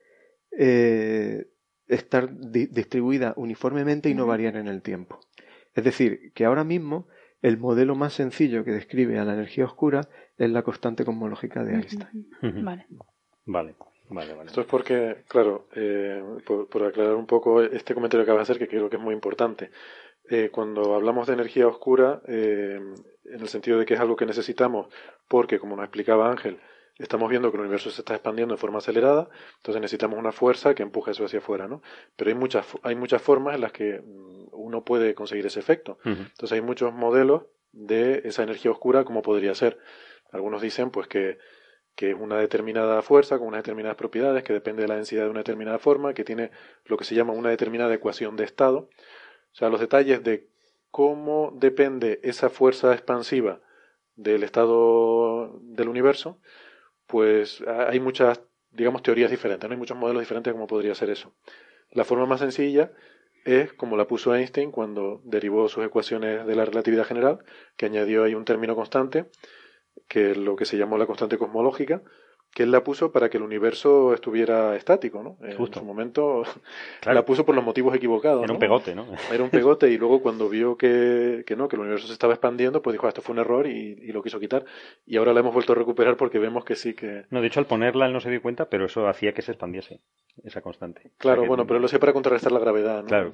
eh, estar distribuida uniformemente y no variar en el tiempo. Es decir, que ahora mismo el modelo más sencillo que describe a la energía oscura es la constante cosmológica de Einstein. Vale. Vale. Vale, vale. Esto es porque, claro, eh, por, aclarar un poco este comentario que acabas de hacer, que creo que es muy importante. eh, cuando hablamos de energía oscura, eh, en el sentido de que es algo que necesitamos, porque, como nos explicaba Ángel, estamos viendo que el universo se está expandiendo de forma acelerada, entonces necesitamos una fuerza que empuje eso hacia afuera, ¿no? Pero hay muchas, hay muchas formas en las que mm, uno puede conseguir ese efecto. Entonces hay muchos modelos de esa energía oscura, como podría ser. Algunos dicen, pues, que, que es una determinada fuerza con unas determinadas propiedades, que depende de la densidad de una determinada forma, que tiene lo que se llama una determinada ecuación de estado. O sea, los detalles de cómo depende esa fuerza expansiva del estado del universo, pues hay muchas, digamos, teorías diferentes, ¿no? hay muchos modelos diferentes de cómo podría ser eso. La forma más sencilla es como la puso Einstein cuando derivó sus ecuaciones de la relatividad general, que añadió ahí un término constante, que es lo que se llamó la constante cosmológica, que él la puso para que el universo estuviera estático, ¿no? En su momento la puso por los motivos equivocados. Era un pegote, ¿no? Era un pegote y luego cuando vio que, que no, que el universo se estaba expandiendo, pues dijo, ah, esto fue un error y, lo quiso quitar. Y ahora la hemos vuelto a recuperar porque vemos que sí que... No, de hecho al ponerla él no se dio cuenta, pero eso hacía que se expandiese, esa constante. Claro, bueno, pero lo sé para contrarrestar la gravedad, ¿no? Claro,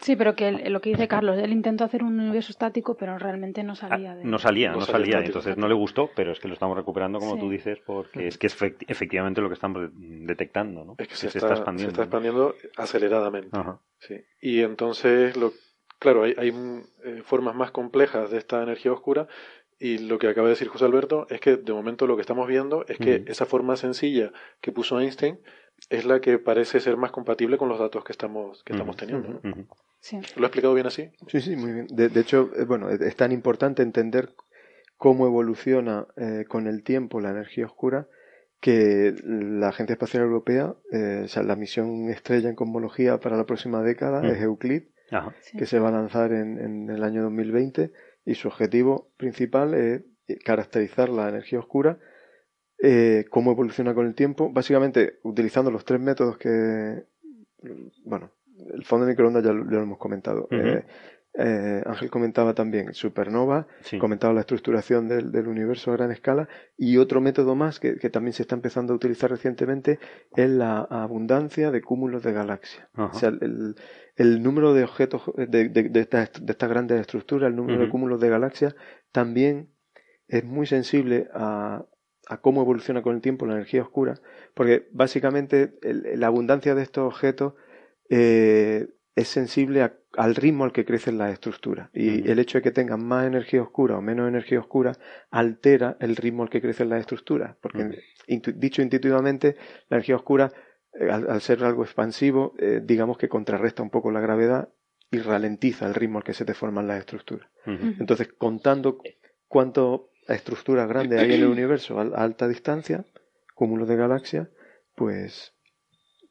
Sí, pero que lo que dice Carlos, él intentó hacer un universo estático, pero realmente no salía. Ah, no salía, no, salía, entonces no le gustó, pero es que lo estamos recuperando como tú dices, porque es que es efectivamente lo que estamos detectando, ¿no? Es que se, está, expandiendo. Se está expandiendo aceleradamente. Sí. Y entonces, lo, claro, hay, hay eh, formas más complejas de esta energía oscura y lo que acaba de decir José Alberto es que de momento lo que estamos viendo es que esa forma sencilla que puso Einstein es la que parece ser más compatible con los datos que estamos, que estamos teniendo. Sí. ¿Lo he explicado bien así? Sí, sí, muy bien. De, hecho, eh, bueno, es tan importante entender cómo evoluciona eh, con el tiempo la energía oscura que la Agencia Espacial Europea, eh, o sea, la misión estrella en cosmología para la próxima década es Euclid, que se va a lanzar en, el año 2020 y su objetivo principal es caracterizar la energía oscura, eh, cómo evoluciona con el tiempo, básicamente utilizando los tres métodos que, bueno, el fondo de microondas ya, lo hemos comentado. Eh, Ángel comentaba también supernova, comentaba la estructuración del, universo a gran escala y otro método más que, también se está empezando a utilizar recientemente es la abundancia de cúmulos de galaxias. O sea, el, número de objetos de, de, estas grandes estructuras, el número de cúmulos de galaxias, también es muy sensible a, cómo evoluciona con el tiempo la energía oscura, porque básicamente la abundancia de estos objetos eh, es sensible al ritmo al que crecen las estructuras. Y el hecho de que tengan más energía oscura o menos energía oscura altera el ritmo al que crecen las estructuras. Porque, dicho intuitivamente, la energía oscura, eh, al, ser algo expansivo, eh, digamos que contrarresta un poco la gravedad y ralentiza el ritmo al que se deforman las estructuras. Entonces, contando cuánto estructuras grandes hay en el universo a, alta distancia, cúmulos de galaxias, pues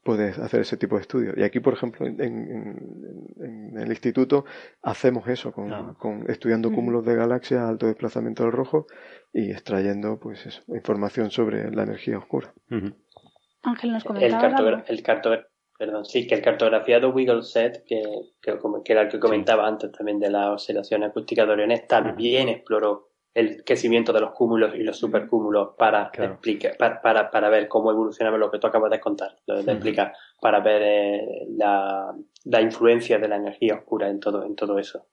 puedes hacer ese tipo de estudios. Y aquí, por ejemplo, en, el instituto hacemos eso, con, con estudiando mm. cúmulos de galaxias a alto desplazamiento del rojo y extrayendo pues eso, información sobre la energía oscura. Ángel nos comentaba. El, el perdón, sí, que el cartografiado Wiggle Set, que, que, era el que comentaba antes también de la observación acústica de Oriones, también exploró el crecimiento de los cúmulos y los supercúmulos para explicar, para, para, ver cómo evolucionaba lo que tú acabas de contar, de, explicar, para ver eh, la, la, influencia de la energía oscura en todo, en todo eso.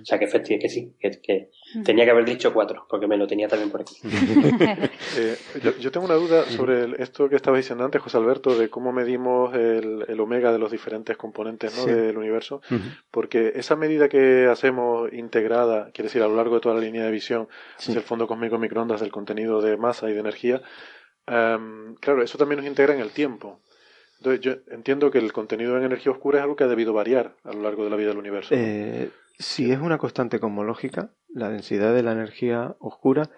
O sea que efectivamente que sí, que, tenía que haber dicho cuatro, porque me lo tenía también por aquí. Eh, yo, tengo una duda sobre esto que estaba diciendo antes, José Alberto, de cómo medimos el, el omega de los diferentes componentes ¿no? del universo, porque esa medida que hacemos integrada, quiere decir a lo largo de toda la línea de visión, es el fondo cósmico microondas del contenido de masa y de energía, em, claro, eso también nos integra en el tiempo. Entonces, yo entiendo que el contenido en energía oscura es algo que ha debido variar a lo largo de la vida del universo. Eh, si es una constante cosmológica, la densidad de la energía oscura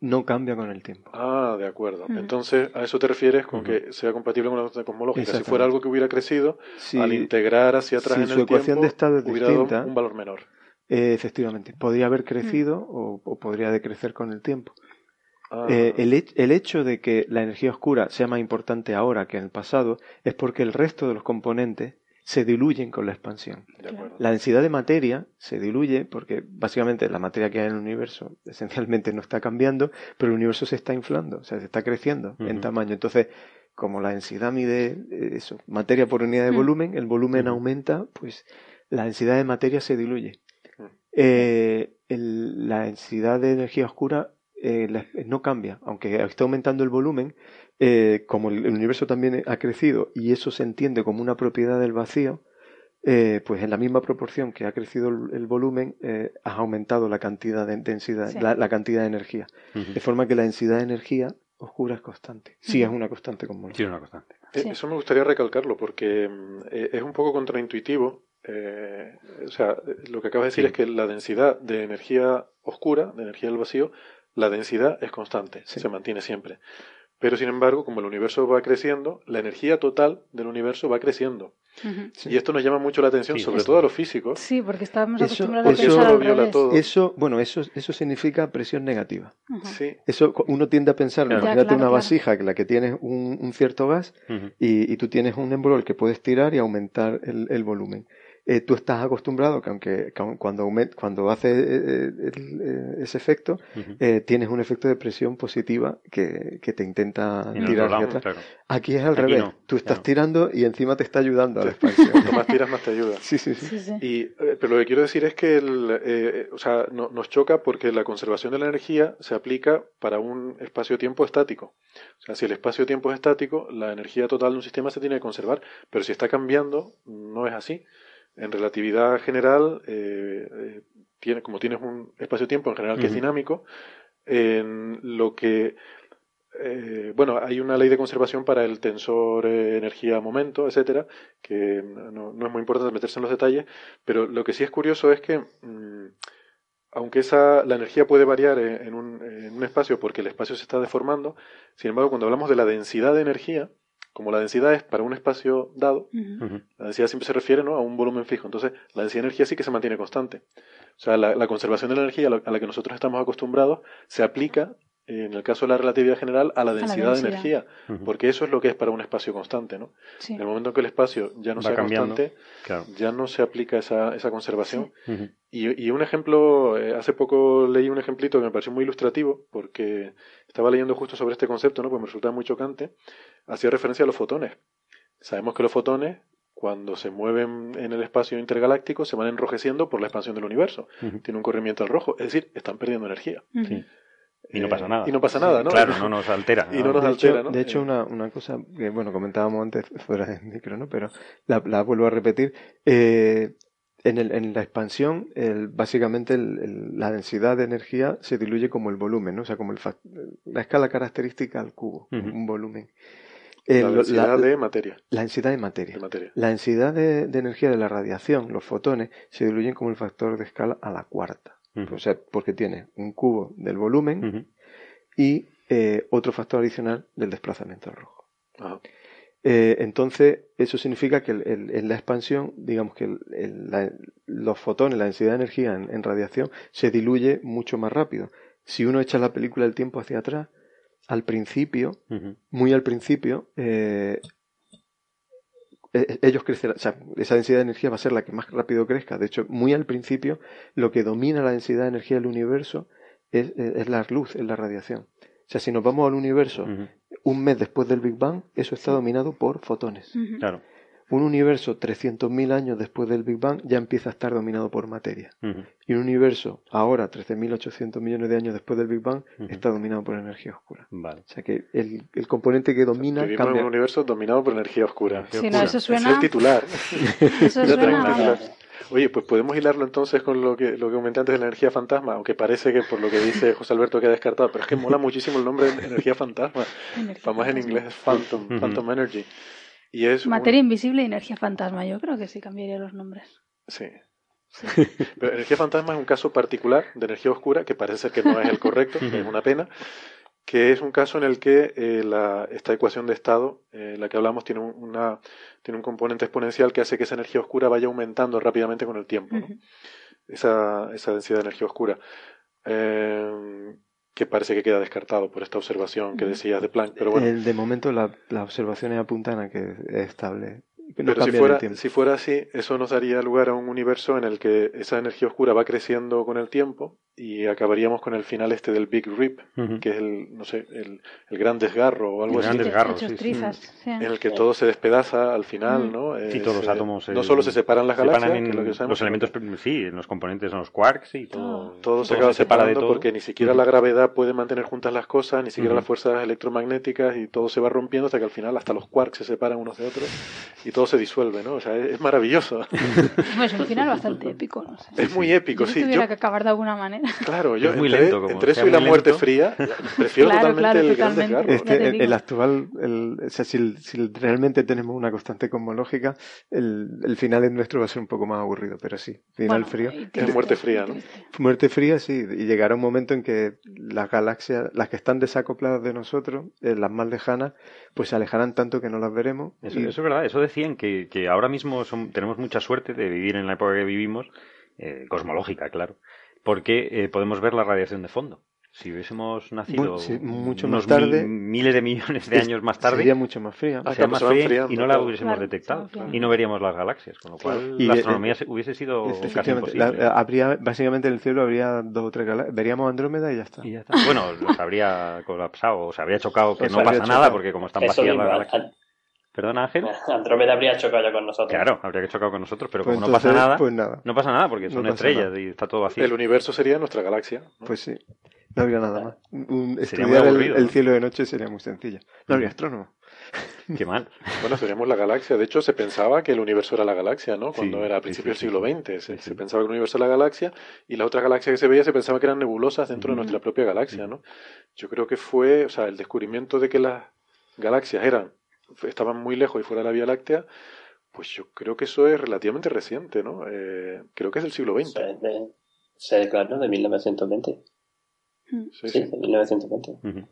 no cambia con el tiempo. Ah, de acuerdo. Entonces, a eso te refieres con que sea compatible con la constante cosmológica. Si fuera algo que hubiera crecido, al integrar hacia atrás en su ecuación de estado es hubiera distinta, dado un valor menor. Eh, efectivamente, podría haber crecido o, podría decrecer con el tiempo. Ah. Eh, el, el, hecho de que la energía oscura sea más importante ahora que en el pasado es porque el resto de los componentes se diluyen con la expansión. La densidad de materia se diluye porque básicamente la materia que hay en el universo esencialmente no está cambiando, pero el universo se está inflando, o sea, se está creciendo en tamaño. Entonces, como la densidad mide eh, eso, materia por unidad de volumen, el volumen aumenta, pues la densidad de materia se diluye. Mm. Eh, la densidad de energía oscura eh, no cambia, aunque está aumentando el volumen, eh, como el, universo también ha crecido y eso se entiende como una propiedad del vacío, pues en la misma proporción que ha crecido el, volumen, ha aumentado la cantidad de densidad, la, cantidad de energía. De forma que la densidad de energía oscura es constante. Sí, es una constante como Sí, es una constante. Eso me gustaría recalcarlo porque mm, es un poco contraintuitivo eh, o sea, lo que acabas de decir es que la densidad de energía oscura, de energía del vacío, la densidad es constante, se mantiene siempre. Pero sin embargo, como el universo va creciendo, la energía total del universo va creciendo. Y esto nos llama mucho la atención, sobre todo a los físicos. Sí, porque estamos acostumbrados a pensar eso, Eso, bueno, eso, eso significa presión negativa. Sí. Eso uno tiende a pensar, imagínate una vasija que la que tiene un, cierto gas y, y, tú tienes un embrol que puedes tirar y aumentar el, el volumen. Eh, tú estás acostumbrado que aunque cuando, cuando hace eh, eh, ese efecto, tienes un efecto de presión positiva que, te intenta tirar hacia atrás. Aquí es al revés. tú estás tirando y encima te está ayudando a la expansión. Cuanto más tiras, más te ayuda. Sí, sí, sí. Y, pero lo que quiero decir es que el, o sea, nos choca porque la conservación de la energía se aplica para un espacio-tiempo estático. O sea, si el espacio-tiempo es estático, la energía total de un sistema se tiene que conservar, pero si está cambiando, no es así. En relatividad general, eh, eh, tiene, como tienes un espacio-tiempo en general que es dinámico, en lo que eh, bueno, hay una ley de conservación para el tensor energía-momento, etcétera, que no, es muy importante meterse en los detalles, pero lo que sí es curioso es que, mm, aunque esa, la energía puede variar en un, en un, espacio porque el espacio se está deformando, sin embargo, cuando hablamos de la densidad de energía, como la densidad es para un espacio dado, la densidad siempre se refiere ¿no? a un volumen fijo. Entonces, la densidad de energía sí que se mantiene constante. O sea, la, conservación de la energía a la que nosotros estamos acostumbrados se aplica en el caso de la relatividad general, a la densidad, de energía, porque eso es lo que es para un espacio constante, ¿no? En el momento en que el espacio ya no sea constante, ya no se aplica esa, esa conservación. y, y, un ejemplo, eh, hace poco leí un ejemplito que me pareció muy ilustrativo, porque estaba leyendo justo sobre este concepto, ¿no? Pues me resultaba muy chocante, hacía referencia a los fotones. Sabemos que los fotones cuando se mueven en el espacio intergaláctico, se van enrojeciendo por la expansión del universo. Tiene un corrimiento al rojo, es decir, están perdiendo energía. Y no pasa nada. Y no pasa nada, ¿no? Claro, no nos altera. Y no nos de altera, hecho, ¿no? De hecho, una, una cosa que, bueno, comentábamos antes fuera de micro, ¿no? Pero la, la vuelvo a repetir. Eh, en, el, en la expansión, el, básicamente el, la densidad de energía se diluye como el volumen, ¿no? O sea, como el, la escala característica al cubo, un volumen. la densidad de materia. La densidad de materia. La densidad de, de energía de la radiación, los fotones, se diluyen como el factor de escala a la cuarta. O sea, porque tiene un cubo del volumen y eh, otro factor adicional del desplazamiento al rojo. Eh, entonces, eso significa que en la expansión, digamos que los fotones, la densidad de energía en, radiación, se diluye mucho más rápido. Si uno echa la película del tiempo hacia atrás, al principio, muy al principio, eh, ellos crecerán, o sea, esa densidad de energía va a ser la que más rápido crezca. De hecho, muy al principio, lo que domina la densidad de energía del universo es, es la luz, es la radiación. O sea, si nos vamos al universo un mes después del Big Bang, eso está dominado por fotones. Claro un universo 300.000 años después del Big Bang ya empieza a estar dominado por materia. Y un universo ahora, 13.800 millones de años después del Big Bang, está dominado por energía oscura. Vale. O sea que el, el componente que domina Vivimos en un universo dominado por energía oscura. Sí, no, eso suena... Es el titular. eso suena... Oye, pues podemos hilarlo entonces con lo que, lo que comenté antes de la energía fantasma, aunque parece que por lo que dice José Alberto queda descartado, pero es que mola muchísimo el nombre de energía fantasma. Vamos en inglés es Phantom, Phantom Energy. Materia invisible y energía fantasma. Yo creo que sí cambiaría los nombres. Sí. Pero energía fantasma es un caso particular de energía oscura que parece ser que no es el correcto, es una pena, que es un caso en el que eh, la, esta ecuación de estado, eh, la que hablamos, tiene, una, tiene un componente exponencial que hace que esa energía oscura vaya aumentando rápidamente con el tiempo. esa, esa densidad de energía oscura. Eh, que parece que queda descartado por esta observación que decías de Planck. Pero bueno. de momento las observaciones apuntan a que es estable Pero si fuera, si fuera así, eso nos daría lugar a un universo en el que esa energía oscura va creciendo con el tiempo y acabaríamos con el final este del Big Rip, que es el, no sé, el, el gran desgarro o algo el así. Gran desgarro, sí, En el que todo se despedaza al final, ¿no? Sí, todos los átomos. No solo se separan las galaxias, en, los elementos, sí, en los componentes, en los quarks y todo. Todo, se acaba separando porque ni siquiera la gravedad puede mantener juntas las cosas, ni siquiera las fuerzas electromagnéticas y todo se va rompiendo hasta que al final hasta los quarks se separan unos de otros y todo se disuelve, ¿no? O sea, es, maravilloso. es un final bastante épico, no sé. Es muy épico, sí. tuviera que acabar de alguna manera. Claro, yo entre, eso y la muerte fría, prefiero totalmente el gran desgarro. el, actual, el, o sea, si, realmente tenemos una constante cosmológica, el, el, final es nuestro va a ser un poco más aburrido, pero sí, final frío. Es muerte fría, ¿no? Muerte fría, sí, y llegará un momento en que las galaxias, las que están desacopladas de nosotros, eh, las más lejanas, pues se alejarán tanto que no las veremos. Eso, es verdad, eso decían que, que ahora mismo son, tenemos mucha suerte de vivir en la época que vivimos, eh, cosmológica, claro, porque eh, podemos ver la radiación de fondo. Si hubiésemos nacido mucho más tarde, miles de millones de años más tarde, sería mucho más fría, más fría y no la hubiésemos detectado y no veríamos las galaxias, con lo cual la astronomía hubiese sido casi imposible. habría, básicamente en el cielo habría dos o tres galaxias, veríamos Andrómeda y ya está. Bueno, los habría colapsado, o se habría chocado, que no pasa nada porque como están vacías las galaxias. ¿Perdón, Ángel? Andrómeda habría chocado ya con nosotros. Claro, habría que chocar con nosotros, pero pues como no pasa nada, pues nada, no pasa nada porque son estrellas y está todo vacío. El universo sería nuestra galaxia. Pues sí, no habría nada más. estudiar el, cielo de noche sería muy sencillo. No habría astrónomo. Qué mal. Bueno, seríamos la galaxia. De hecho, se pensaba que el universo era la galaxia, ¿no? Cuando era a principios del siglo XX. Se, pensaba que el universo era la galaxia y la otra galaxia que se veía se pensaba que eran nebulosas dentro de nuestra propia galaxia, ¿no? Yo creo que fue, o sea, el descubrimiento de que las galaxias eran estaban muy lejos y fuera de la Vía Láctea, pues yo creo que eso es relativamente reciente, ¿no? Eh, creo que es del siglo XX. Se declaró de 1920. Mm. Sí, sí, de 1920.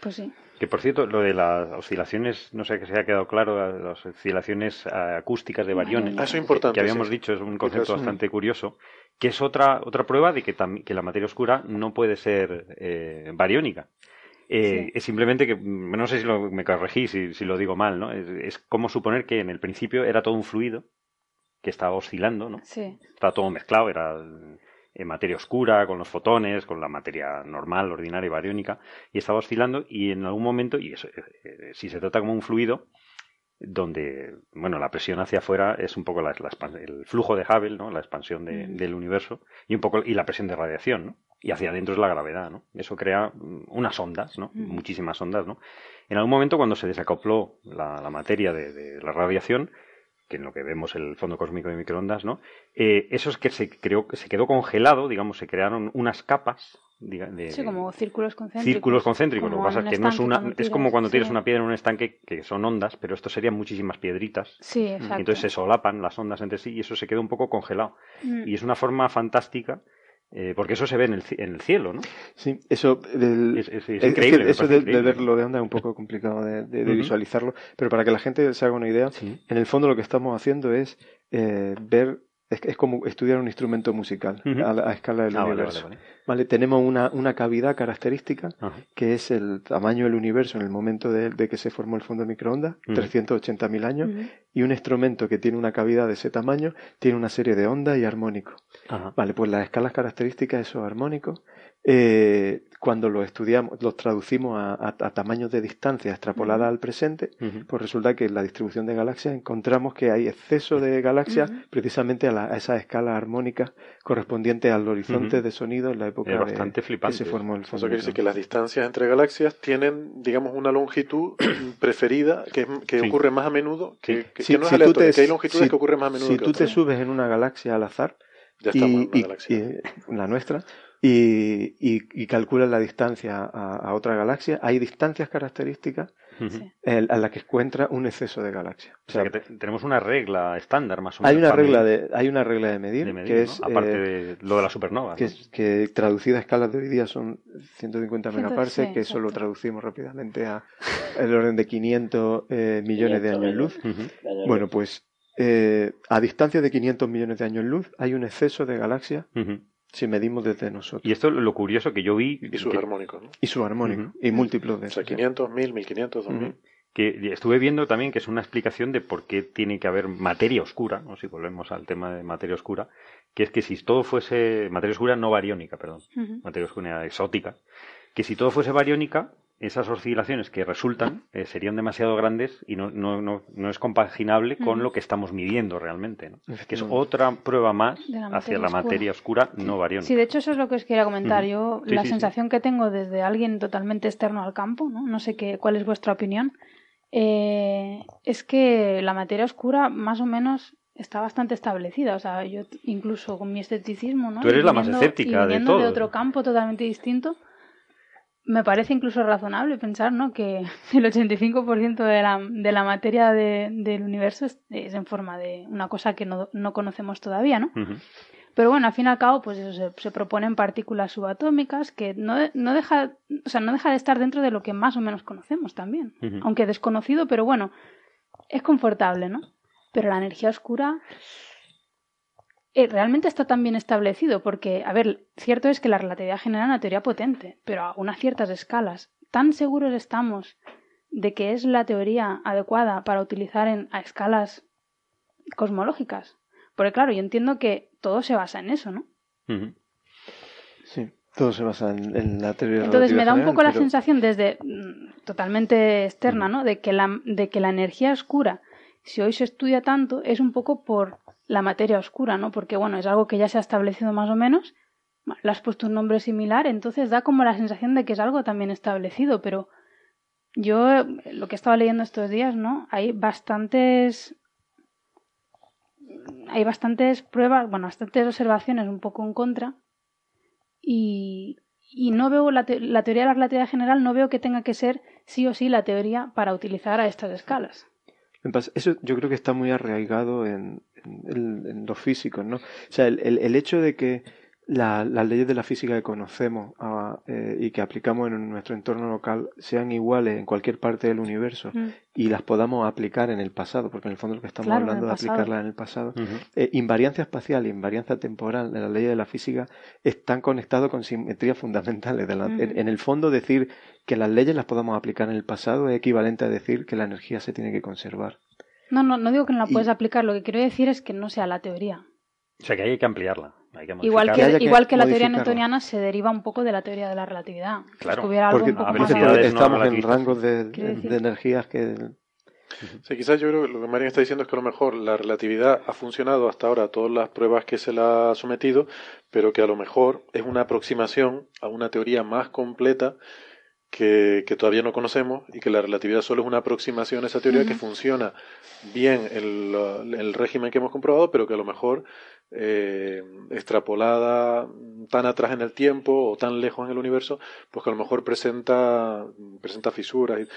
Pues sí. Que por cierto, lo de las oscilaciones, no sé que se haya quedado claro, las oscilaciones acústicas de bariones, ah, eso es importante, que, habíamos dicho, es un concepto bastante curioso, que es otra otra prueba de que, que la materia oscura no puede ser eh, bariónica. Eh, es simplemente que, no sé si me corregí si, lo digo mal, ¿no? Es, como suponer que en el principio era todo un fluido que estaba oscilando, ¿no? Sí. Estaba todo mezclado, era en eh, materia oscura, con los fotones, con la materia normal, ordinaria y bariónica, y estaba oscilando y en algún momento, y eso, eh, si se trata como un fluido, donde, bueno, la presión hacia afuera es un poco la, el flujo de Hubble, ¿no? La expansión mm. del universo y un poco y la presión de radiación, ¿no? Y hacia adentro es la gravedad, ¿no? Eso crea mm, unas ondas, ¿no? Mm. Muchísimas ondas, ¿no? En algún momento cuando se desacopló la, materia de, la radiación, que en lo que vemos el fondo cósmico de microondas, ¿no? Eh, eso es que se creó, se quedó congelado, digamos, se crearon unas capas sí, como círculos concéntricos. Círculos concéntricos. Lo que pasa es que no es una. es como cuando tienes una piedra en un estanque que son ondas, pero esto serían muchísimas piedritas. Sí, exacto. entonces se solapan las ondas entre sí y eso se queda un poco congelado. Mm. Y es una forma fantástica. Eh, porque eso se ve en el, en el cielo, ¿no? Sí, eso es, increíble. eso de, verlo de onda es un poco complicado de, visualizarlo, pero para que la gente se haga una idea, en el fondo lo que estamos haciendo es eh, ver es, como estudiar un instrumento musical a, escala del ah, universo. Vale, tenemos una, una, cavidad característica que es el tamaño del universo en el momento de, que se formó el fondo de microondas, 380.000 años, y un instrumento que tiene una cavidad de ese tamaño tiene una serie de ondas y armónicos. Vale, pues las escalas características de esos armónicos eh, cuando los estudiamos, los traducimos a, tamaños de distancia extrapolada al presente, pues resulta que en la distribución de galaxias encontramos que hay exceso de galaxias precisamente a, esa escala armónica correspondiente al horizonte de sonido en la época bastante de, que se formó el Eso quiere decir que las distancias entre galaxias tienen, digamos, una longitud preferida que, que ocurre más a menudo, que, que, no es aleatorio, que hay longitudes que ocurren más a menudo. Si tú te subes en una galaxia al azar, ya y, y, la nuestra, y, y, calculan la distancia a, otra galaxia, hay distancias características a las que encuentra un exceso de galaxias. O sea, que tenemos una regla estándar más o menos. Hay una regla de, hay una regla de medir, que es aparte eh, de lo de la supernova. Que, que traducida a escalas de hoy día son 150 megaparsecs, que eso lo traducimos rápidamente a el orden de 500 eh, millones de años luz. Bueno, pues eh, a distancia de 500 millones de años luz hay un exceso de galaxias si medimos desde nosotros. Y esto es lo curioso que yo vi. Y sus armónicos, ¿no? Y sus armónicos. Y múltiplos de O sea, 500, 1000, 1500, 2000. que estuve viendo también que es una explicación de por qué tiene que haber materia oscura, ¿no? si volvemos al tema de materia oscura, que es que si todo fuese materia oscura no bariónica, perdón, materia oscura exótica, que si todo fuese bariónica, esas oscilaciones que resultan eh, serían demasiado grandes y no, no, no, no es compaginable con lo que estamos midiendo realmente. ¿no? Que es otra prueba más hacia la materia oscura no bariónica. Sí, de hecho eso es lo que os quería comentar. Yo la sensación que tengo desde alguien totalmente externo al campo, no, no sé qué, cuál es vuestra opinión, eh, es que la materia oscura más o menos está bastante establecida. O sea, yo incluso con mi escepticismo, ¿no? Tú eres la más escéptica de de otro campo totalmente distinto, me parece incluso razonable pensar, ¿no? Que el 85% de la, de la materia del universo es, en forma de una cosa que no, no conocemos todavía, ¿no? Pero bueno, al fin y al cabo, pues eso, se, proponen partículas subatómicas que no, no, deja, o sea, no deja de estar dentro de lo que más o menos conocemos también. Aunque desconocido, pero bueno, es confortable, ¿no? Pero la energía oscura eh, realmente está tan bien establecido porque, a ver, cierto es que la relatividad genera una teoría potente, pero a unas ciertas escalas. ¿Tan seguros estamos de que es la teoría adecuada para utilizar en, a escalas cosmológicas? Porque claro, yo entiendo que todo se basa en eso, ¿no? Sí, todo se basa en, la teoría. Entonces me da un poco la sensación desde mm, totalmente externa, ¿no? De que, la, de que la energía oscura, si hoy se estudia tanto, es un poco por la materia oscura, ¿no? Porque bueno, es algo que ya se ha establecido más o menos, le has puesto un nombre similar, entonces da como la sensación de que es algo también establecido, pero yo lo que estaba leyendo estos días, ¿no? Hay bastantes hay bastantes pruebas, bueno, bastantes observaciones un poco en contra y, y no veo la, la, teoría de la relatividad general, no veo que tenga que ser sí o sí la teoría para utilizar a estas escalas. Eso yo creo que está muy arraigado en, en, los físicos, ¿no? O sea, el, el hecho de que las leyes de la física que conocemos ah, eh, y que aplicamos en nuestro entorno local sean iguales en cualquier parte del universo mm. y las podamos aplicar en el pasado, porque en el fondo lo que estamos hablando de aplicarlas en el pasado. Eh, invariancia espacial y invariancia temporal de las leyes de la física están conectados con simetrías fundamentales. en, el fondo, decir que las leyes las podamos aplicar en el pasado es equivalente a decir que la energía se tiene que conservar. No, no, no digo que no la puedes aplicar, lo que quiero decir es que no sea la teoría. O sea, que hay que ampliarla. Igual que, igual que la teoría newtoniana se deriva un poco de la teoría de la relatividad. Claro, porque, estamos en rangos de, energías que... Sí, quizás yo creo que lo que María está diciendo es que a lo mejor la relatividad ha funcionado hasta ahora todas las pruebas que se la ha sometido, pero que a lo mejor es una aproximación a una teoría más completa que, que, todavía no conocemos y que la relatividad solo es una aproximación a esa teoría que funciona bien el, el régimen que hemos comprobado, pero que a lo mejor eh, extrapolada tan atrás en el tiempo o tan lejos en el universo, pues que a lo mejor presenta, presenta fisuras.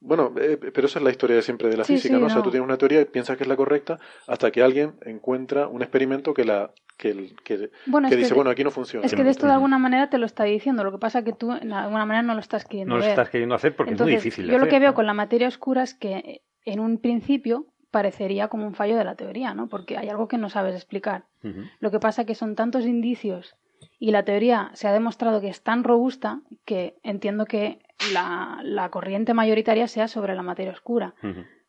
Bueno, eh, pero esa es la historia de siempre de la física, ¿no? O sea, tú tienes una teoría y piensas que es la correcta hasta que alguien encuentra un experimento que la que, que, dice, bueno, aquí no funciona. Es que de esto de alguna manera te lo está diciendo, lo que pasa es que tú de alguna manera no lo estás queriendo No lo estás queriendo hacer porque es muy difícil. yo lo que veo con la materia oscura es que en un principio parecería como un fallo de la teoría, ¿no? Porque hay algo que no sabes explicar. Lo que pasa es que son tantos indicios y la teoría se ha demostrado que es tan robusta que entiendo que la, corriente mayoritaria sea sobre la materia oscura.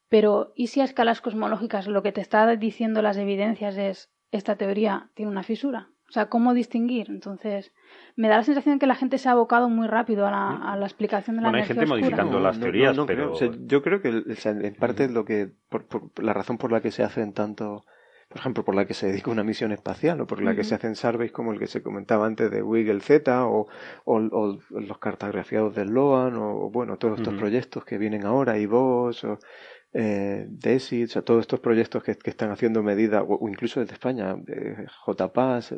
Pero, ¿y si a escalas cosmológicas lo que te está diciendo las evidencias es esta teoría tiene una fisura? O sea, ¿cómo distinguir? Entonces, me da la sensación de que la gente se ha abocado muy rápido a la, explicación de la bueno, hay gente modificando las teorías, pero... yo creo que en parte lo que, por, la razón por la que se hacen tanto, por ejemplo, por la que se dedica una misión espacial o por la que se hacen surveys como el que se comentaba antes de Wiggle Z o, o, los cartografiados del LOAN o, bueno, todos estos proyectos que vienen ahora, IVOS o eh, DESI, o sea, todos estos proyectos que, están haciendo medidas, o, incluso desde España, de JPAS,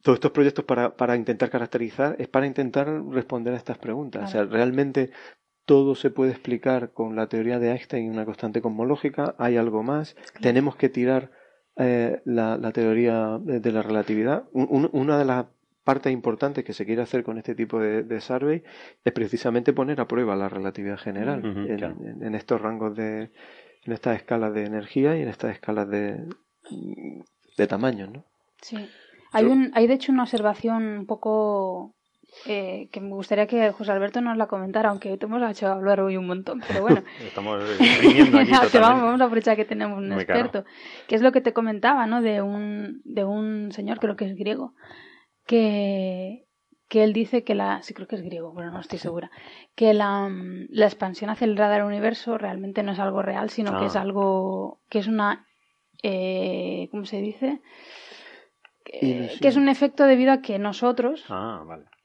todos estos proyectos para, para intentar caracterizar, es para intentar responder a estas preguntas. O sea, realmente todo se puede explicar con la teoría de Einstein y una constante cosmológica, hay algo más, tenemos que tirar eh, la, la, teoría de, la relatividad. una de las parte importante que se quiere hacer con este tipo de, survey es precisamente poner a prueba la relatividad general en, estos rangos de en estas escalas de energía y en estas escalas de, de tamaño, ¿no? Sí. Hay, un, hay de hecho una observación un poco eh, que me gustaría que José Alberto nos la comentara, aunque te hemos hecho hablar hoy un montón, pero bueno. Estamos exprimiendo aquí vamos, vamos, a aprovechar que tenemos un experto. Que es lo que te comentaba, ¿no? De un, de un señor, creo que es griego, que, que él dice que la, sí creo que es griego, pero no estoy segura, que la, la expansión acelerada del universo realmente no es algo real, sino que es ah. algo, que es una, eh, ¿cómo se dice? Que, es un efecto debido a que nosotros, ah,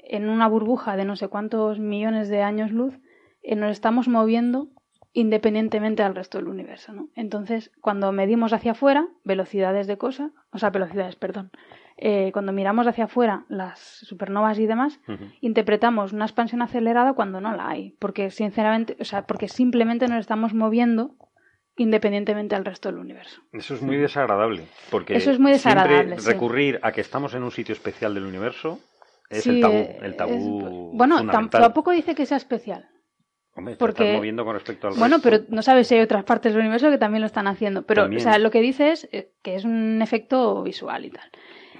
en una burbuja de no sé cuántos millones de años luz, eh, nos estamos moviendo independientemente del resto del universo, ¿no? Entonces, cuando medimos hacia afuera, velocidades de cosas, o sea, velocidades, perdón, eh, cuando miramos hacia afuera las supernovas y demás, interpretamos una expansión acelerada cuando no la hay, porque sinceramente, o sea, porque simplemente nos estamos moviendo independientemente del resto del universo. Eso es muy desagradable, porque Eso es muy desagradable, recurrir a que estamos en un sitio especial del universo es el tabú. El tabú bueno, tampoco dice que sea especial. Hombre, porque moviendo con respecto al bueno, pero no sabes si hay otras partes del universo que también lo están haciendo. Pero, o sea, lo que dice es eh, que es un efecto visual y tal.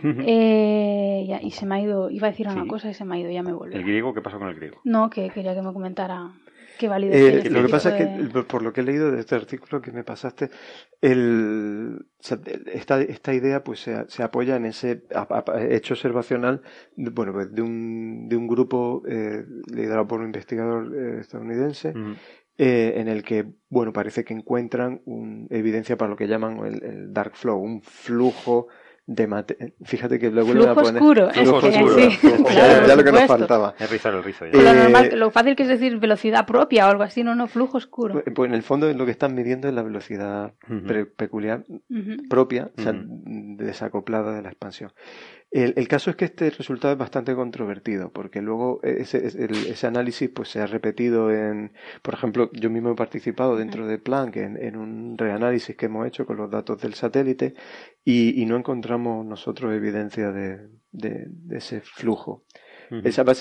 Eh, y se me ha ido, iba a decir una cosa y se me ha ido, ya me volvió. ¿El griego? ¿Qué pasó con el griego? No, que quería que me comentara qué eh, Lo que pasa es que, por lo que he leído de este artículo que me pasaste, el, esta, esta idea pues se, se apoya en ese hecho observacional bueno, pues, de, un, de un grupo eh, liderado por un investigador eh, estadounidense. en el que, bueno, parece que encuentran un, evidencia para lo que llaman el, el dark flow, un flujo de Fíjate que luego le voy a poner. Oscuro, flujo oscuro. ya, lo que nos faltaba. Es rizar el rizo. Ya. lo, normal, lo, fácil que es decir velocidad propia o algo así, no, no, flujo oscuro. Pues, pues en el fondo lo que están midiendo es la velocidad peculiar propia, o sea, desacoplada de la expansión. El, caso es que este resultado es bastante controvertido, porque luego ese, ese, análisis pues se ha repetido en, por ejemplo, yo mismo he participado dentro de Planck en, un reanálisis que hemos hecho con los datos del satélite y, no encontramos nosotros evidencia de, de, ese flujo.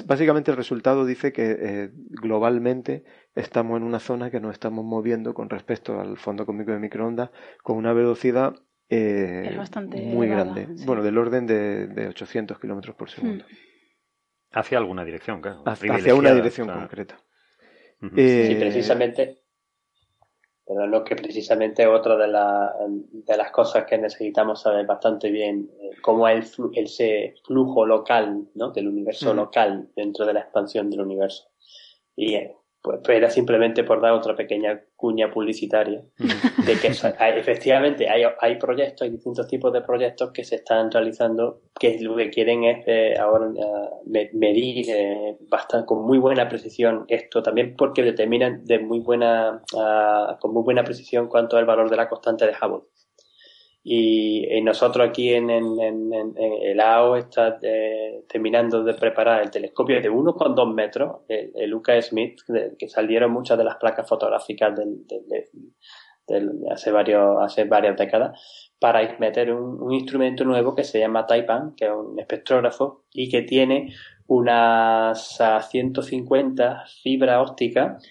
básicamente el resultado dice que eh, globalmente estamos en una zona que nos estamos moviendo con respecto al fondo cósmico de microondas con una velocidad eh, es bastante muy grande. Bueno, del orden de, de 800 kilómetros por segundo. Hmm. Hacia alguna dirección, claro. Hacia, una dirección concreta. Eh, sí, precisamente. Pero lo que precisamente otra de, de las cosas que necesitamos saber bastante bien, eh, cómo es el, ese flujo local, ¿no? Del universo local dentro de la expansión del universo. Y pues, pues, era simplemente por dar otra pequeña cuña publicitaria. De que efectivamente hay, hay proyectos, hay distintos tipos de proyectos que se están realizando que lo que quieren es eh, ahora eh, medir eh, bastante, con muy buena precisión esto también porque determinan de muy buena ah, con muy buena precisión cuánto es el valor de la constante de Hubble y, nosotros aquí en, el AO está eh, terminando de preparar el telescopio de 1,2 metros, el, el Smith, que salieron muchas de las placas fotográficas de, hace, varios, hace varias décadas, para meter un, instrumento nuevo que se llama Taipan, que es un espectrógrafo y que tiene unas 150 fibras ópticas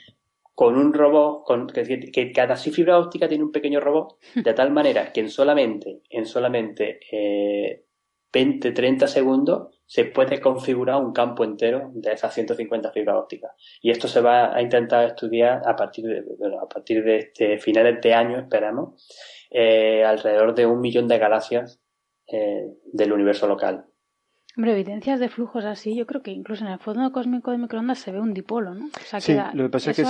con un robot, con, que, que, cada fibra óptica tiene un pequeño robot, de tal manera que en solamente, en solamente eh, 20, 30 segundos se puede configurar un campo entero de esas 150 fibras ópticas. Y esto se va a intentar estudiar a partir de, bueno, a partir de este finales de año, esperamos, eh, alrededor de un millón de galaxias eh, del universo local. Hombre, evidencias de flujos así, yo creo que incluso en el fondo cósmico de microondas se ve un dipolo, ¿no? sí, lo que pasa es que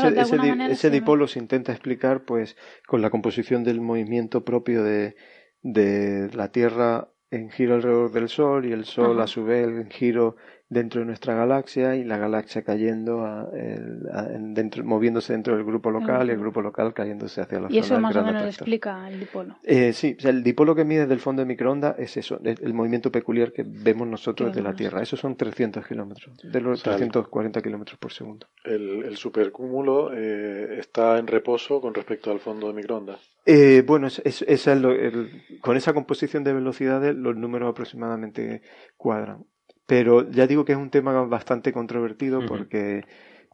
ese, dipolo se intenta explicar pues con la composición del movimiento propio de, de la Tierra en giro alrededor del Sol y el Sol a su vez en giro dentro de nuestra galaxia y la galaxia cayendo a, dentro, moviéndose dentro del grupo local y el grupo local cayéndose hacia la Y eso más o menos explica el dipolo. Eh, sí, el dipolo que mide del fondo de microondas es eso, el movimiento peculiar que vemos nosotros de la Tierra. Esos son 300 kilómetros, de los 340 kilómetros por segundo. El, supercúmulo eh, está en reposo con respecto al fondo de microondas. Eh, bueno, es, con esa composición de velocidades los números aproximadamente cuadran. Pero ya digo que es un tema bastante controvertido porque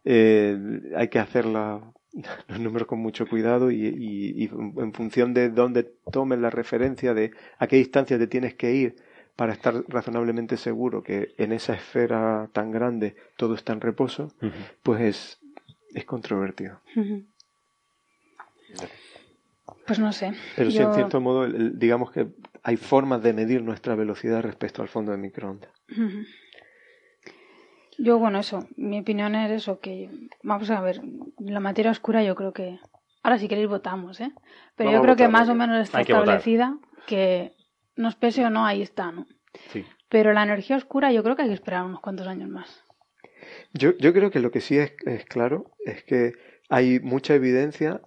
eh, hay que hacer los números con mucho cuidado y, en función de dónde tomes la referencia de a qué distancia te tienes que ir para estar razonablemente seguro que en esa esfera tan grande todo está en reposo, pues es, es controvertido. Pues no sé. Pero sí, en cierto modo, digamos que hay formas de medir nuestra velocidad respecto al fondo de microondas. Yo, bueno, eso, mi opinión es eso, que vamos a ver, la materia oscura yo creo que... Ahora si queréis votamos, ¿eh? Pero yo creo que más o menos está establecida que nos pese o no, ahí está, ¿no? Sí. Pero la energía oscura yo creo que hay que esperar unos cuantos años más. Yo, yo creo que lo que sí es, es claro es que hay mucha evidencia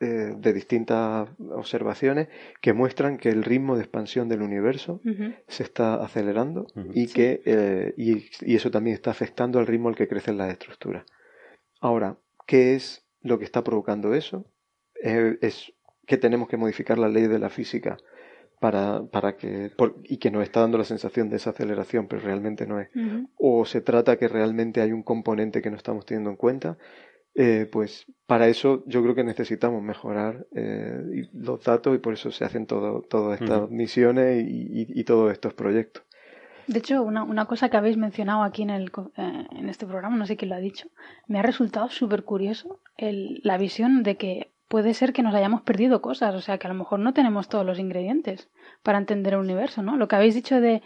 eh, de distintas observaciones que muestran que el ritmo de expansión del universo se está acelerando y que eh, y, eso también está afectando al ritmo al que crecen las estructuras. Ahora, ¿qué es lo que está provocando eso? es que tenemos que modificar la ley de la física para, para que y que nos está dando la sensación de esa aceleración, pero realmente no es. O se trata que realmente hay un componente que no estamos teniendo en cuenta eh, pues para eso yo creo que necesitamos mejorar eh, los datos y por eso se hacen todo, todas estas misiones y, todos estos proyectos. De hecho, una, una, cosa que habéis mencionado aquí en, el, eh, en este programa, no sé quién lo ha dicho, me ha resultado súper curioso el, la visión de que puede ser que nos hayamos perdido cosas, o sea, que a lo mejor no tenemos todos los ingredientes para entender el universo, ¿no? Lo que habéis dicho de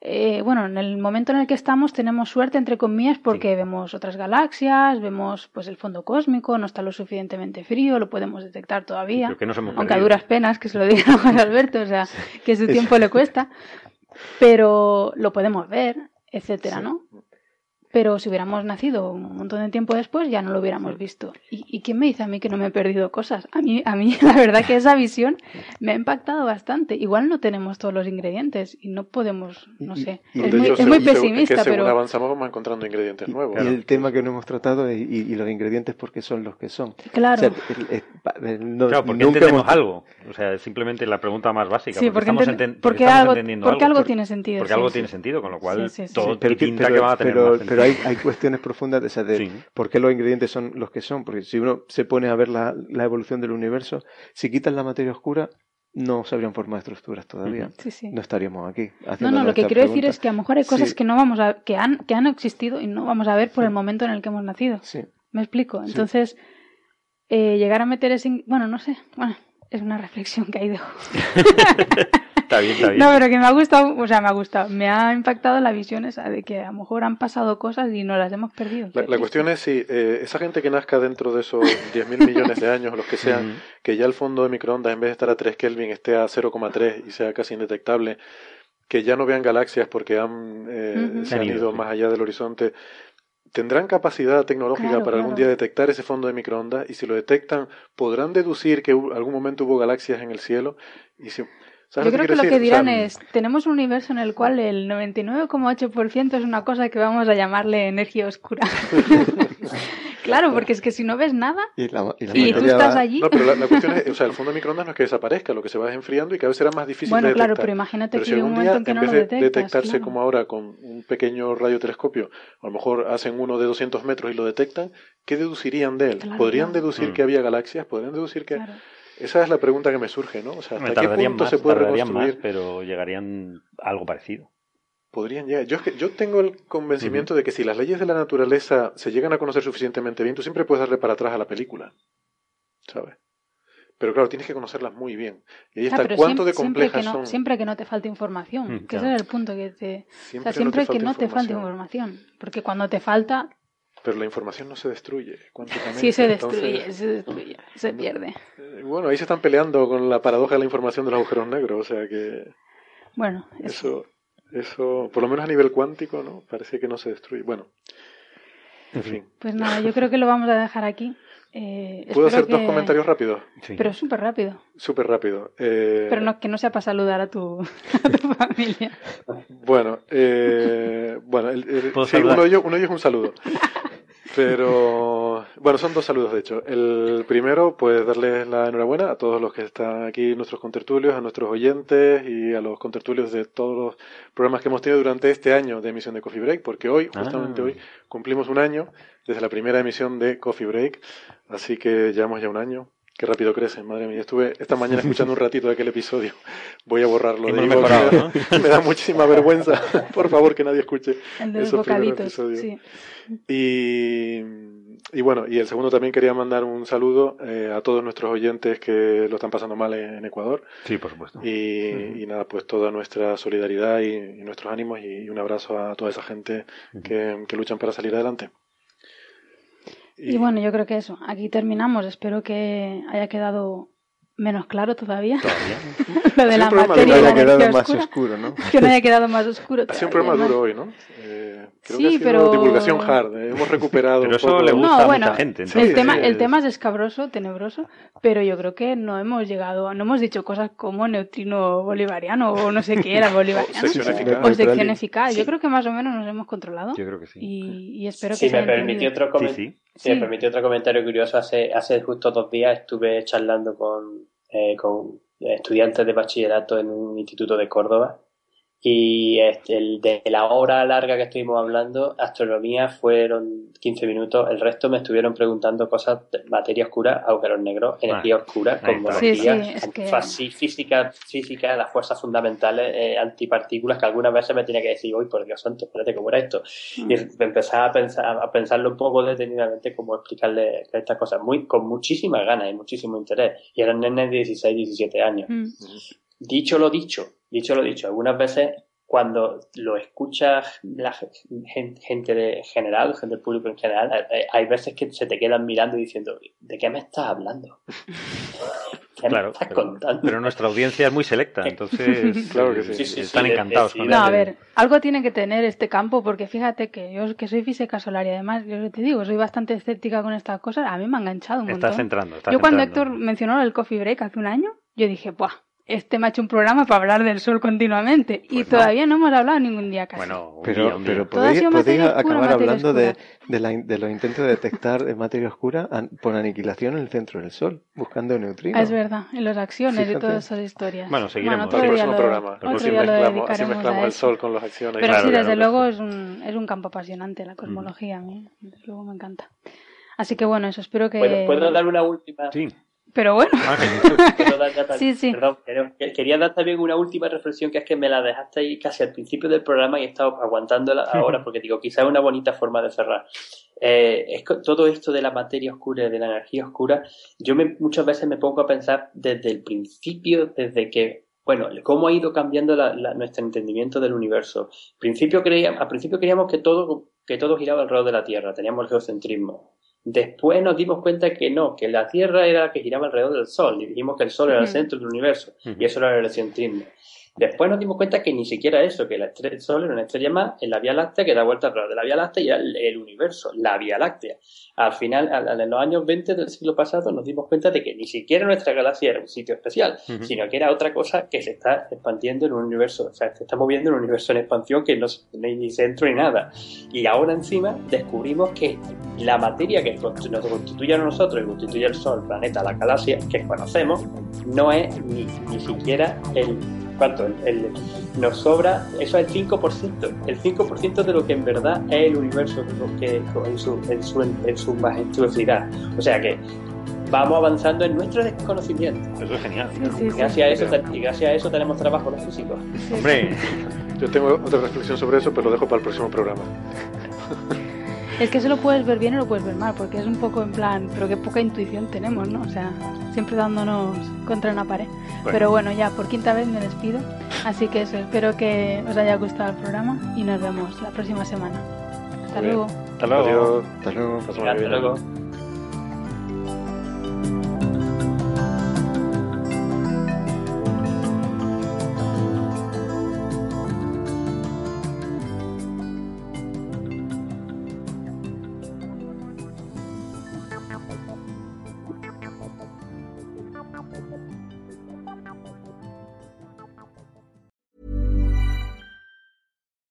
eh, bueno, en el momento en el que estamos tenemos suerte, entre comillas, porque vemos otras galaxias, vemos pues el fondo cósmico, no está lo suficientemente frío, lo podemos detectar todavía, aunque a duras penas, que se lo diga Juan Alberto, o sea, que su tiempo le cuesta, pero lo podemos ver, etcétera, ¿no? Pero si hubiéramos nacido un montón de tiempo después, ya no lo hubiéramos visto. ¿Y, quién me dice a mí que no me he perdido cosas? A mí, a mí la verdad que esa visión me ha impactado bastante. Igual no tenemos todos los ingredientes y no podemos, no sé. es, muy, pesimista, es que según avanzamos vamos encontrando ingredientes nuevos. Y, el tema que no hemos tratado es y, los ingredientes porque son los que son. Claro. claro, porque entendemos algo. O sea, simplemente la pregunta más básica. Sí, porque, porque, porque algo, porque algo, tiene sentido. Porque algo tiene sentido, con lo cual todo pinta que va a tener pero hay, hay cuestiones profundas de, esa de por qué los ingredientes son los que son. Porque si uno se pone a ver la, la evolución del universo, si quitas la materia oscura, no se habrían formado estructuras todavía. No estaríamos aquí. No, no, lo que quiero decir es que a lo mejor hay cosas que no vamos a, que han, que han existido y no vamos a ver por el momento en el que hemos nacido. Sí. ¿Me explico? Entonces, eh, llegar a meter ese, bueno, no sé, bueno, es una reflexión que ahí dejo. Está bien, está bien. No, pero que me ha gustado, o sea, me ha gustado, me ha impactado la visión esa de que a lo mejor han pasado cosas y no las hemos perdido. La, cuestión es si eh, esa gente que nazca dentro de esos 10.000 millones de años, los que sean, que ya el fondo de microondas en vez de estar a 3 Kelvin esté a 0,3 y sea casi indetectable, que ya no vean galaxias porque han, eh, se han ido más allá del horizonte, tendrán capacidad tecnológica para algún día detectar ese fondo de microondas y si lo detectan podrán deducir que algún momento hubo galaxias en el cielo y si, yo creo que lo que dirán es, tenemos un universo en el cual el 99,8% es una cosa que vamos a llamarle energía oscura. claro, porque es que si no ves nada y, tú estás allí... No, pero la, cuestión es, o sea, el fondo de microondas no es que desaparezca, lo que se va es enfriando y cada vez será más difícil bueno, de detectar. claro, pero imagínate que un, momento en que no lo detectas, detectarse como ahora con un pequeño radiotelescopio, a lo mejor hacen uno de 200 metros y lo detectan, ¿qué deducirían de él? ¿Podrían deducir que había galaxias? ¿Podrían deducir que...? Esa es la pregunta que me surge, ¿no? O sea, ¿hasta qué punto se puede reconstruir? Más, pero llegarían a algo parecido. Podrían llegar. Yo, yo tengo el convencimiento de que si las leyes de la naturaleza se llegan a conocer suficientemente bien, tú siempre puedes darle para atrás a la película. ¿Sabes? Pero claro, tienes que conocerlas muy bien. Y ahí ah, está cuánto de complejas siempre son. Siempre que no te falte información, mm, que ese es el punto que te. Siempre o sea, siempre que no te falte información. Porque cuando te falta, pero la información no se destruye. Sí, se destruye, se destruye, se pierde. Eh, bueno, ahí se están peleando con la paradoja de la información de los agujeros negros, o sea que... Bueno, eso, eso, por lo menos a nivel cuántico, ¿no? Parece que no se destruye. Bueno, en fin. Pues nada, yo creo que lo vamos a dejar aquí. Eh, ¿Puedo hacer dos comentarios rápidos? Pero súper rápido. Súper rápido. Eh, Pero no, que no sea para saludar a tu, a tu familia. Bueno, eh, bueno el, sí, uno, de ellos, uno de ellos es un saludo. Pero bueno, son dos saludos de hecho. El primero, pues darles la enhorabuena a todos los que están aquí, nuestros contertulios, a nuestros oyentes y a los contertulios de todos los programas que hemos tenido durante este año de emisión de Coffee Break, porque hoy, justamente ah. hoy, cumplimos un año desde la primera emisión de Coffee Break, así que llevamos ya un año Qué rápido crecen, madre mía. Estuve esta mañana escuchando un ratito de aquel episodio. Voy a borrarlo de mejorado, me, ¿no? me da muchísima vergüenza. Por favor, que nadie escuche El de los esos primeros episodios. sí. Y, y bueno, y el segundo también quería mandar un saludo eh, a todos nuestros oyentes que lo están pasando mal en, en Ecuador. Sí, por supuesto. Y, y nada, pues toda nuestra solidaridad y, y nuestros ánimos y, un abrazo a toda esa gente que, que luchan para salir adelante. Y bueno, yo creo que eso. Aquí terminamos. Espero que haya quedado menos claro todavía. Lo de la materia y la haya quedado más oscuro, ¿no? Que no haya quedado más oscuro. Ha sido un todavía programa más. duro hoy, ¿no? Eh, creo Sí, que ha sido pero- divulgación hard. eh, Hemos recuperado Pero un eso poco- le gusta No, a bueno, mucha gente. Sí, el, entonces. tema, sí, el es- tema es escabroso, tenebroso, pero yo creo que no hemos llegado, no hemos dicho cosas como neutrino bolivariano o no sé qué era bolivariano. sección eficaz. O sección eficaz. Yo Sí. creo que más o menos nos hemos controlado Yo creo que sí. y, y espero que Si me entendido. otro Sí, comentario. sí. Si me permite otro comentario curioso, hace, hace justo dos días estuve charlando con, eh, con estudiantes de bachillerato en un instituto de Córdoba y este, el de la hora larga que estuvimos hablando, astronomía fueron 15 minutos, el resto me estuvieron preguntando cosas de materia oscura, agujeros negros, energía oscura, cosmología, Sí, sí, que- física, física, las fuerzas fundamentales, eh, antipartículas, que algunas veces me tenía que decir, uy, por Dios santo, espérate, ¿cómo era esto? Mm. y empezaba a pensar a pensarlo un poco detenidamente cómo explicarle estas cosas muy con muchísimas ganas y muchísimo interés y eran nenes de 16 17 años Mm. dicho lo dicho dicho lo dicho algunas veces cuando lo escucha la gen- gente de general gente del público en general eh, hay veces que se te quedan mirando y diciendo ¿de qué me estás hablando? ¿qué Claro, me estás pero, contando? pero nuestra audiencia es muy selecta, entonces Claro que eh, sí. Sí, sí, están sí, de- encantados de- con No, el- a ver, algo tiene que tener este campo porque fíjate que yo que soy física solar y además, yo te digo, soy bastante escéptica con estas cosas, a mí me ha enganchado un Estás montón. entrando. Estás Yo cuando entrando. Héctor mencionó el coffee break hace un año, yo dije, ¡buah! Este me ha hecho un programa para hablar del sol continuamente y Pues no. todavía no hemos hablado ningún día casi. Bueno, un Pero, día, un día. pero Todo ha podéis, oscura, acabar hablando de, la- de los intentos de detectar de materia oscura por aniquilación en el centro del Sol, buscando neutrinos. Ah, es verdad, en las acciones y Fíjate. todas esas historias. Bueno, seguiremos. otro Para el día próximo lo- programa. otro Así día lo mezclamos, mezclamos a el sol con las acciones. Pero Claro, sí, desde claro. luego es un, es un campo apasionante la cosmología, a mí desde luego me encanta. Así que bueno, eso espero que... ¿Puedo, puedo dar una última Sí. Pero bueno, Ah, Sí, sí. Perdón, quería dar también una última reflexión que es que me la dejaste ahí casi al principio del programa y he estado aguantándola ahora porque digo, quizás es una bonita forma de cerrar. Eh, es que todo esto de la materia oscura y de la energía oscura, yo me, muchas veces me pongo a pensar desde el principio, desde que, bueno, cómo ha ido cambiando la- la- nuestro entendimiento del universo. Al principio creíamos, al principio creíamos que todo, que todo giraba alrededor de la Tierra, teníamos el geocentrismo. Después nos dimos cuenta que no, que la Tierra era la que giraba alrededor del Sol y dijimos que el Sol era el centro del universo y eso era el heliocentrismo. Después nos dimos cuenta que ni siquiera eso, que la el Sol era una estrella más en la Vía Láctea que da vuelta alrededor de la Vía Láctea y era el, el universo, la Vía Láctea. Al final, al- al- en los años 20 del siglo pasado, nos dimos cuenta de que ni siquiera nuestra galaxia era un sitio especial, sino que era otra cosa que se está expandiendo en un universo, o sea, se está moviendo en un universo en expansión que no no hay ni centro ni nada. Y ahora encima descubrimos que la materia que nos constituye a nosotros y constituye el Sol, el planeta, la galaxia que conocemos, no es ni, ni siquiera el. ¿Cuánto? El, el- nos sobra, eso es el 5%, el 5% de lo que en verdad es el universo lo que, en, su, en, su, en su majestuosidad. O sea que vamos avanzando en nuestro desconocimiento. Eso es genial. sí, sí, Y sí. gracias, a eso, y gracias a eso tenemos trabajo los físicos. Hombre, Yo tengo otra reflexión sobre eso, pero lo dejo para el próximo programa. Es que eso lo puedes ver bien o lo puedes ver mal, porque es un poco en plan, pero qué poca intuición tenemos, ¿no? O sea, siempre dándonos contra una pared. Pero bueno, ya por quinta vez me despido. Así que eso, espero que os haya gustado el programa y nos vemos la próxima semana. Hasta luego. hasta luego. Adiós. Hasta luego. Hasta luego.